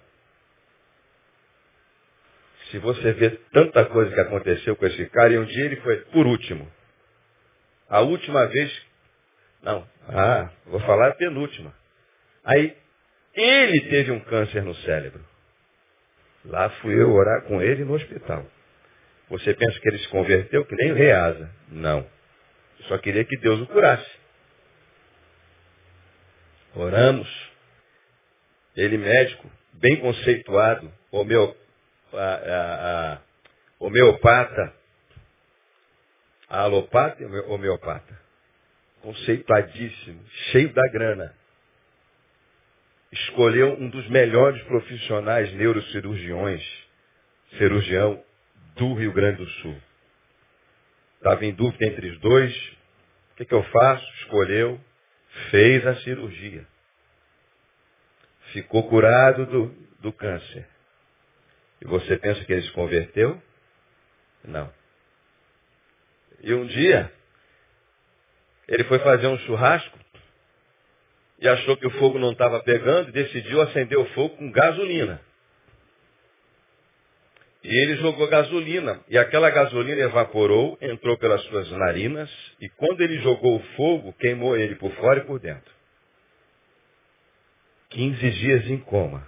Se você vê tanta coisa que aconteceu com esse cara, e um dia ele foi por último. A última vez. Não. Ah, vou falar a penúltima. Aí, ele teve um câncer no cérebro. Lá fui eu orar com ele no hospital. Você pensa que ele se converteu que nem o reasa? Não. Só queria que Deus o curasse. Oramos. Ele médico, bem conceituado, a, homeopata, a alopata e homeopata. Conceituadíssimo, cheio da grana. Escolheu um dos melhores profissionais neurocirurgiões, cirurgião do Rio Grande do Sul. Estava em dúvida entre os dois. O que, que eu faço? Escolheu, fez a cirurgia. Ficou curado do, do câncer. E você pensa que ele se converteu? Não. E um dia, ele foi fazer um churrasco e achou que o fogo não estava pegando e decidiu acender o fogo com gasolina. E ele jogou gasolina. E aquela gasolina evaporou, entrou pelas suas narinas, e quando ele jogou o fogo, queimou ele por fora e por dentro. 15 dias em coma.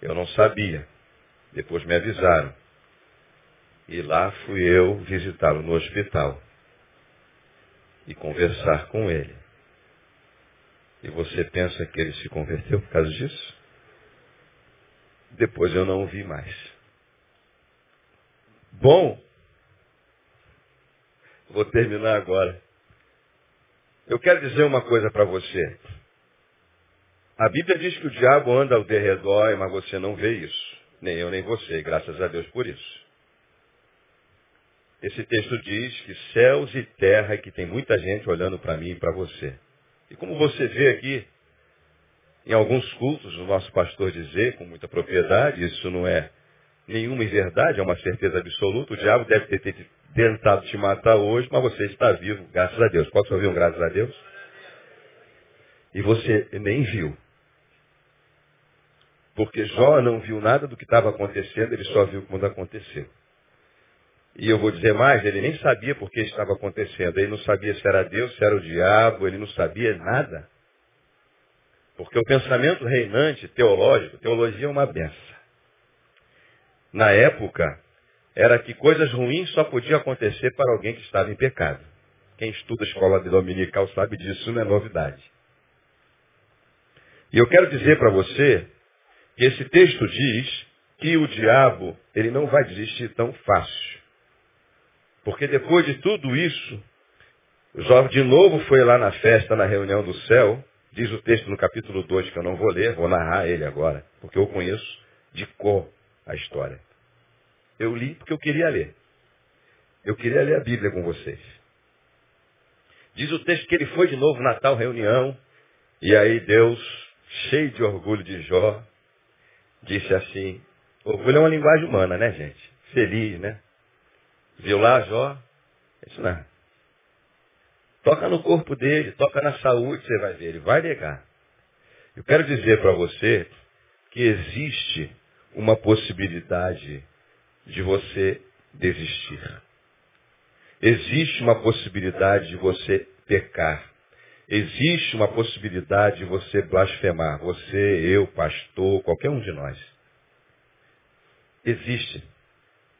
Eu não sabia. Depois me avisaram. E lá fui eu visitá-lo no hospital e conversar com ele. E você pensa que ele se converteu por causa disso? Depois eu não o vi mais. Bom, vou terminar agora. Eu quero dizer uma coisa para você. A Bíblia diz que o diabo anda ao derredor, mas você não vê isso. Nem eu, nem você. Graças a Deus por isso. Esse texto diz que céus e terra, e que tem muita gente olhando para mim e para você. E como você vê aqui, em alguns cultos, o nosso pastor dizer com muita propriedade, isso não é nenhuma verdade, é uma certeza absoluta, o diabo deve ter tentado te matar hoje, mas você está vivo, graças a Deus. Pode ouvir um graças a Deus? E você nem viu. Porque Jó não viu nada do que estava acontecendo, ele só viu quando aconteceu. E eu vou dizer mais, ele nem sabia por que estava acontecendo. Ele não sabia se era Deus, se era o diabo, ele não sabia nada. Porque o pensamento reinante teológico, teologia é uma benção. Na época, era que coisas ruins só podiam acontecer para alguém que estava em pecado. Quem estuda a escola dominical sabe disso, não é novidade. E eu quero dizer para você que esse texto diz que o diabo, ele não vai desistir tão fácil. Porque depois de tudo isso, Jó de novo foi lá na festa, na reunião do céu, Diz o texto no capítulo 2, que eu não vou ler, vou narrar ele agora, porque eu conheço de cor a história. Eu li porque eu queria ler. Eu queria ler a Bíblia com vocês. Diz o texto que ele foi de novo na tal reunião, e aí Deus, cheio de orgulho de Jó, disse assim, orgulho é uma linguagem humana, né, gente? Feliz, né? Viu lá Jó? Isso não. Toca no corpo dele, toca na saúde, você vai ver, ele vai negar. Eu quero dizer para você que existe uma possibilidade de você desistir. Existe uma possibilidade de você pecar. Existe uma possibilidade de você blasfemar. Você, eu, pastor, qualquer um de nós. Existe.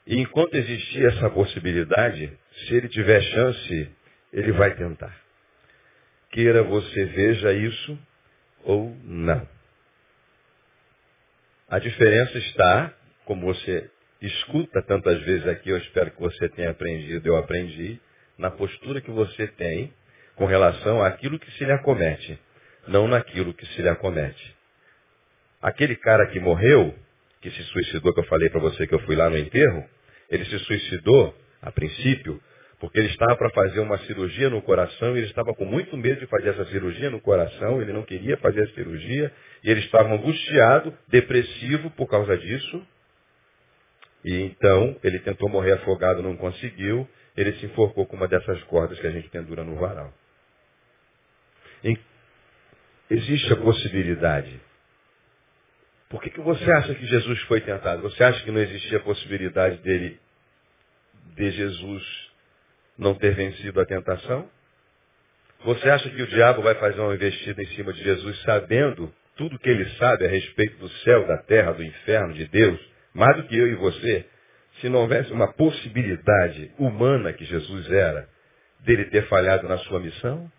E enquanto existir essa possibilidade, se ele tiver chance ele vai tentar. Queira você veja isso ou não. A diferença está, como você escuta tantas vezes aqui, eu espero que você tenha aprendido, eu aprendi, na postura que você tem com relação àquilo que se lhe acomete, não naquilo que se lhe acomete. Aquele cara que morreu, que se suicidou, que eu falei para você que eu fui lá no enterro, ele se suicidou, a princípio, porque ele estava para fazer uma cirurgia no coração e ele estava com muito medo de fazer essa cirurgia no coração, ele não queria fazer a cirurgia, e ele estava angustiado, depressivo por causa disso. E então ele tentou morrer afogado, não conseguiu, ele se enforcou com uma dessas cordas que a gente pendura no varal. E existe a possibilidade. Por que, que você acha que Jesus foi tentado? Você acha que não existia a possibilidade dele, de Jesus não ter vencido a tentação? Você acha que o diabo vai fazer uma investida em cima de Jesus sabendo tudo que ele sabe a respeito do céu, da terra, do inferno, de Deus, mais do que eu e você? Se não houvesse uma possibilidade humana que Jesus era, dele ter falhado na sua missão?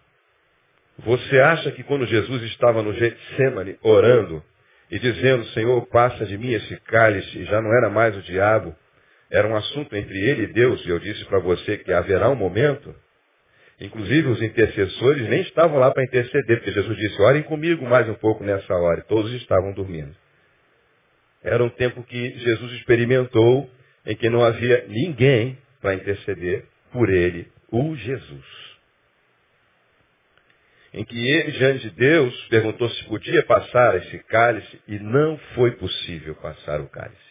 Você acha que quando Jesus estava no Getsemane orando e dizendo, Senhor, passa de mim esse cálice, já não era mais o diabo, era um assunto entre ele e Deus, e eu disse para você que haverá um momento, inclusive os intercessores nem estavam lá para interceder, porque Jesus disse, orem comigo mais um pouco nessa hora, e todos estavam dormindo. Era um tempo que Jesus experimentou em que não havia ninguém para interceder por ele, o Jesus. Em que ele, diante de Deus, perguntou se podia passar esse cálice e não foi possível passar o cálice.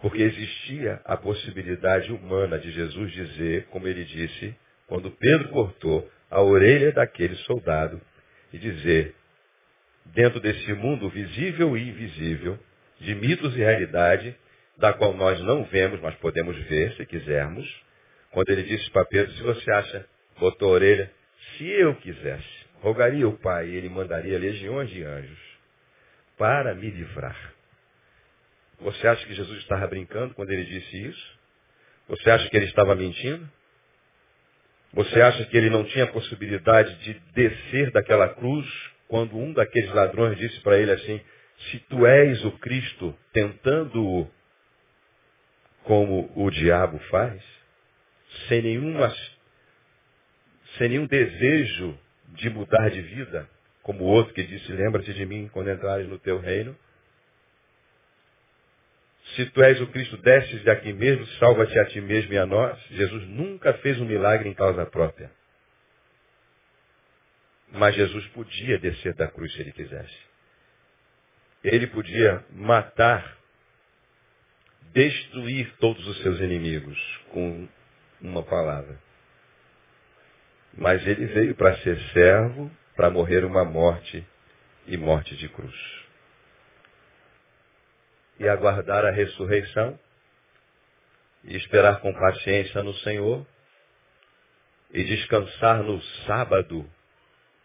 Porque existia a possibilidade humana de Jesus dizer, como ele disse, quando Pedro cortou a orelha daquele soldado, e dizer, dentro desse mundo visível e invisível, de mitos e realidade, da qual nós não vemos, mas podemos ver se quisermos, quando ele disse para Pedro, se você acha, botou a orelha, se eu quisesse, rogaria o Pai, e ele mandaria legiões de anjos para me livrar. Você acha que Jesus estava brincando quando ele disse isso? Você acha que ele estava mentindo? Você acha que ele não tinha possibilidade de descer daquela cruz quando um daqueles ladrões disse para ele assim, se tu és o Cristo, tentando-o como o diabo faz, sem nenhuma, sem nenhum desejo de mudar de vida, como o outro que disse, lembra-te de mim quando entrares no teu reino, se tu és o Cristo, desces daqui mesmo, salva-te a ti mesmo e a nós. Jesus nunca fez um milagre em causa própria. Mas Jesus podia descer da cruz se ele quisesse. Ele podia matar, destruir todos os seus inimigos com uma palavra. Mas ele veio para ser servo, para morrer uma morte e morte de cruz e aguardar a ressurreição e esperar com paciência no Senhor e descansar no sábado,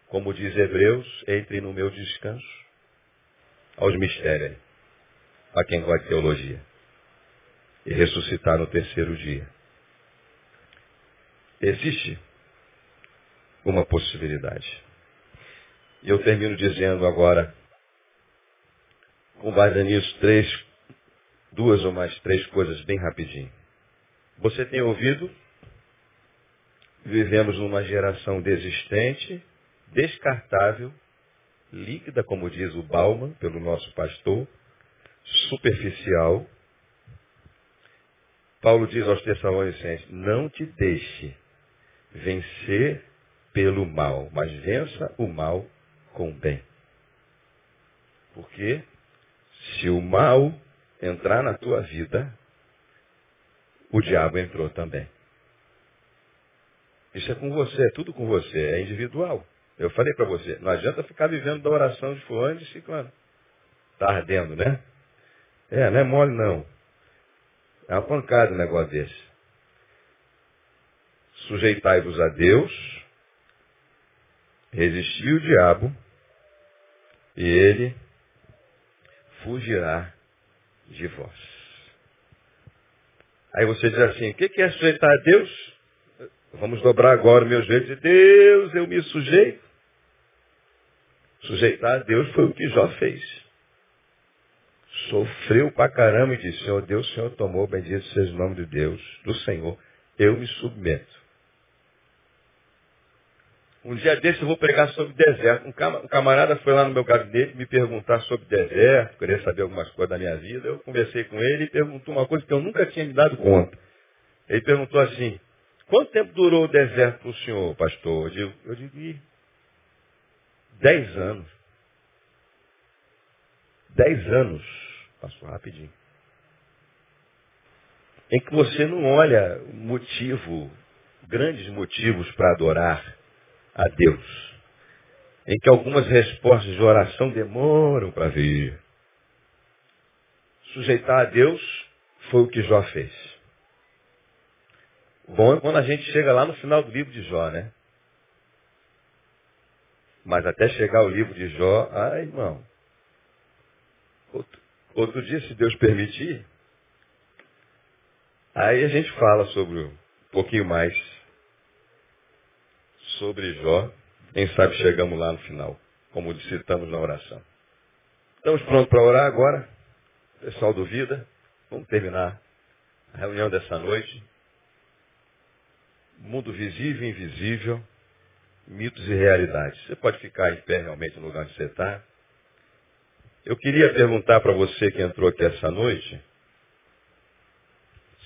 como diz Hebreus, entre no meu descanso aos mistérios, a quem vai teologia, e ressuscitar no terceiro dia. Existe uma possibilidade. E eu termino dizendo agora, com base nisso, três duas ou mais três coisas bem rapidinho. Você tem ouvido? Vivemos numa geração desistente, descartável, líquida, como diz o Bauman, pelo nosso pastor, superficial. Paulo diz aos Tessalonicenses, não te deixe vencer pelo mal, mas vença o mal com o bem. Porque se o mal entrar na tua vida, o diabo entrou também. Isso é com você, é tudo com você, é individual. Eu falei para você, não adianta ficar vivendo da oração de fulano e ciclano. Está ardendo, né? É, não é mole não. É uma pancada um negócio desse. Sujeitai-vos a Deus, resisti o diabo, e ele fugirá de vós. Aí você diz assim, o que é sujeitar a Deus? Vamos dobrar agora o meu joelho e dizer, Deus, eu me sujeito. Sujeitar a Deus foi o que Jó fez. sofreu pra caramba e disse, Senhor Deus, Senhor tomou, bendito seja o nome de Deus, do Senhor, eu me submeto. Um dia desse eu vou pregar sobre deserto. Um camarada foi lá no meu gabinete me perguntar sobre deserto, querer saber algumas coisas da minha vida. Eu conversei com ele e perguntou uma coisa que eu nunca tinha me dado conta. Ele perguntou assim, quanto tempo durou o deserto para o senhor, pastor? Eu digo, eu digo, dez anos. Dez anos. Passou rapidinho. Em que você não olha motivo, grandes motivos para adorar a Deus. Em que algumas respostas de oração demoram para vir. Sujeitar a Deus foi o que Jó fez. Bom é quando a gente chega lá no final do livro de Jó, né? Mas até chegar ao livro de Jó, ai irmão, outro, outro dia, se Deus permitir, aí a gente fala sobre um pouquinho mais sobre Jó. Quem sabe chegamos lá no final, como citamos na oração. Estamos prontos para orar agora? Pessoal do Vida, vamos terminar a reunião dessa noite. Mundo visível e invisível, mitos e realidades. Você pode ficar em pé realmente no lugar onde você está. Eu queria perguntar para você que entrou aqui essa noite.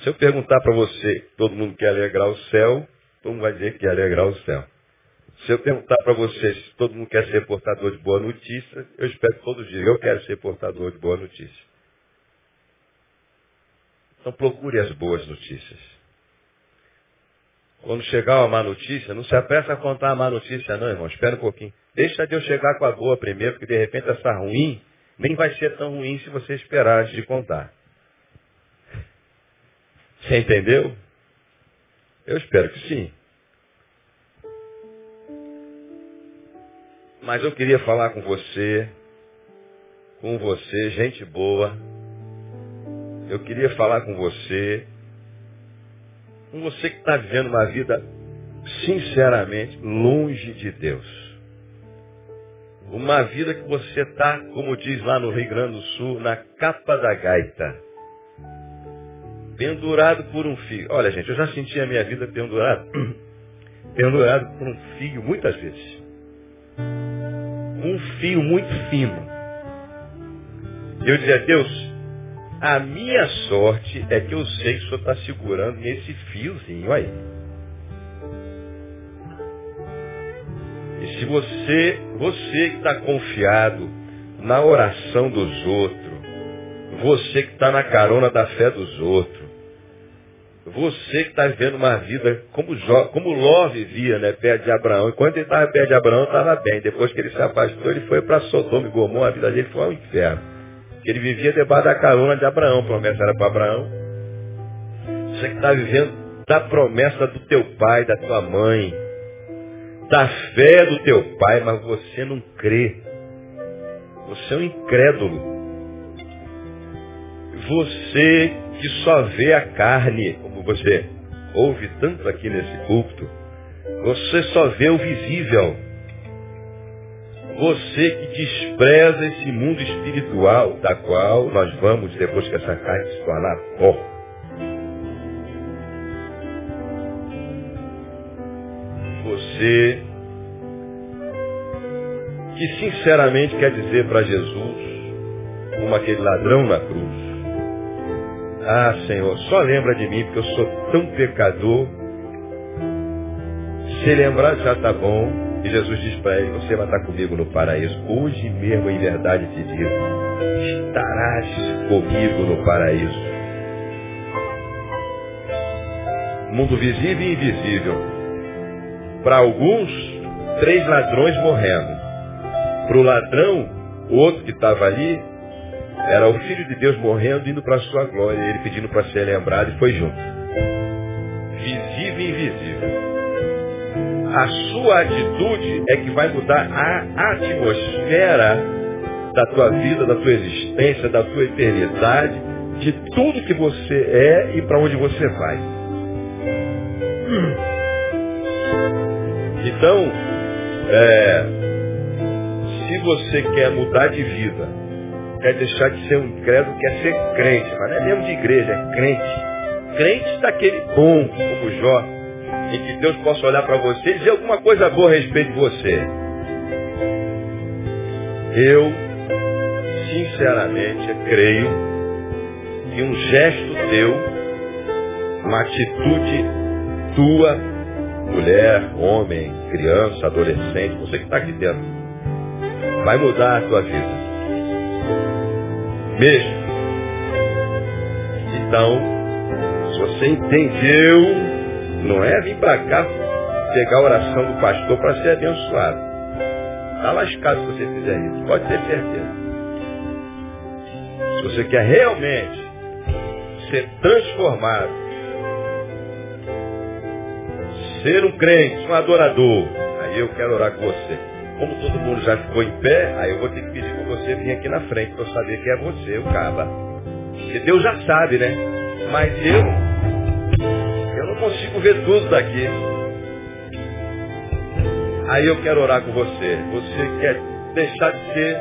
Se eu perguntar para você, todo mundo quer alegrar o céu, todo mundo vai dizer que quer alegrar o céu. Se eu perguntar para vocês se todo mundo quer ser portador de boa notícia, eu espero que todos digam, eu quero ser portador de boa notícia. Então procure as boas notícias. Quando chegar uma má notícia, não se apressa a contar a má notícia não, irmão. Espera um pouquinho. Deixa Deus chegar com a boa primeiro, porque de repente essa ruim nem vai ser tão ruim se você esperar antes de contar. Você entendeu? Eu espero que sim. Mas eu queria falar com você, com você, gente boa. Eu queria falar com você, com você que está vivendo uma vida, sinceramente, longe de Deus. Uma vida que você está, como diz lá no Rio Grande do Sul, na capa da gaita. Pendurado por um fio. Olha, gente, eu já senti a minha vida pendurado, pendurado por um fio muitas vezes um fio muito fino. Eu dizia, Deus, a minha sorte é que eu sei que o Senhor está segurando nesse fiozinho aí. E se você, você que está confiado na oração dos outros, você que está na carona da fé dos outros, você que está vivendo uma vida como, Jó, como Ló vivia, né, perto de Abraão. Enquanto ele estava perto de Abraão, estava bem. Depois que ele se afastou, ele foi para Sodoma e Gomorra, a vida dele foi ao inferno. Ele vivia debaixo da carona de Abraão. A promessa era para Abraão. Você que está vivendo da promessa do teu pai, da tua mãe, da fé do teu pai, mas você não crê. Você é um incrédulo. Você que só vê a carne, você ouve tanto aqui nesse culto, você só vê o visível. Você que despreza esse mundo espiritual, da qual nós vamos, depois que essa carne se tornar pó. Você que sinceramente quer dizer para Jesus, como aquele ladrão na cruz, ah, Senhor, só lembra de mim, porque eu sou tão pecador. Se lembrar já está bom. E Jesus diz para ele, você vai estar comigo no paraíso. Hoje mesmo, em verdade, te digo, estarás comigo no paraíso. Mundo visível e invisível. Para alguns, três ladrões morrendo. Para o ladrão, o outro que estava ali, era o Filho de Deus morrendo, indo para a sua glória, ele pedindo para ser lembrado e foi junto. Visível e invisível. A sua atitude é que vai mudar a atmosfera da tua vida, da tua existência, da tua eternidade, de tudo que você é e para onde você vai. Então, é, se você quer mudar de vida, quer deixar de ser um incrédulo, quer ser crente. Mas não é mesmo de igreja, é crente. Crente daquele bom, como Jó, em que Deus possa olhar para você e dizer alguma coisa boa a respeito de você. Eu, sinceramente, creio que um gesto teu, uma atitude tua, mulher, homem, criança, adolescente, você que está aqui dentro, vai mudar a tua vida. Mesmo. Então, se você entendeu, não é vir para cá pegar a oração do pastor para ser abençoado. Está lascado se você fizer isso. Pode ter certeza. Se você quer realmente ser transformado, ser um crente, um adorador, aí eu quero orar com você. Como todo mundo já ficou em pé, aí eu vou ter que pedir você vir aqui na frente para eu saber que é você, o caba. Porque Deus já sabe, né? Mas eu, eu não consigo ver tudo daqui. Aí eu quero orar com você. Você quer deixar de ser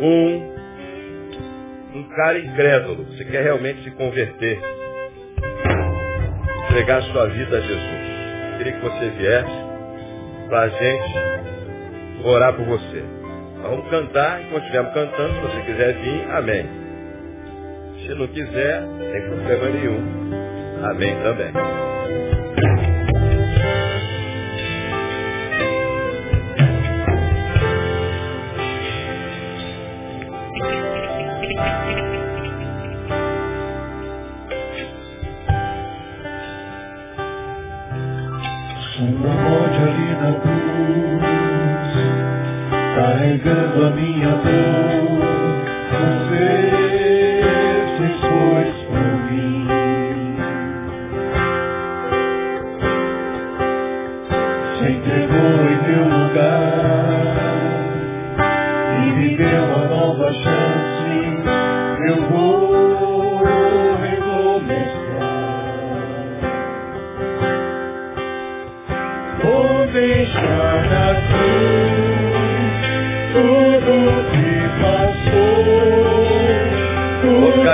um, um cara incrédulo. Você quer realmente se converter. Entregar sua vida a Jesus. Eu queria que você viesse para a gente orar por você. Vamos cantar, enquanto estivermos cantando, se você quiser vir, amém. Se não quiser, não tem problema nenhum. Amém também. A minha dor,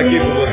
tudo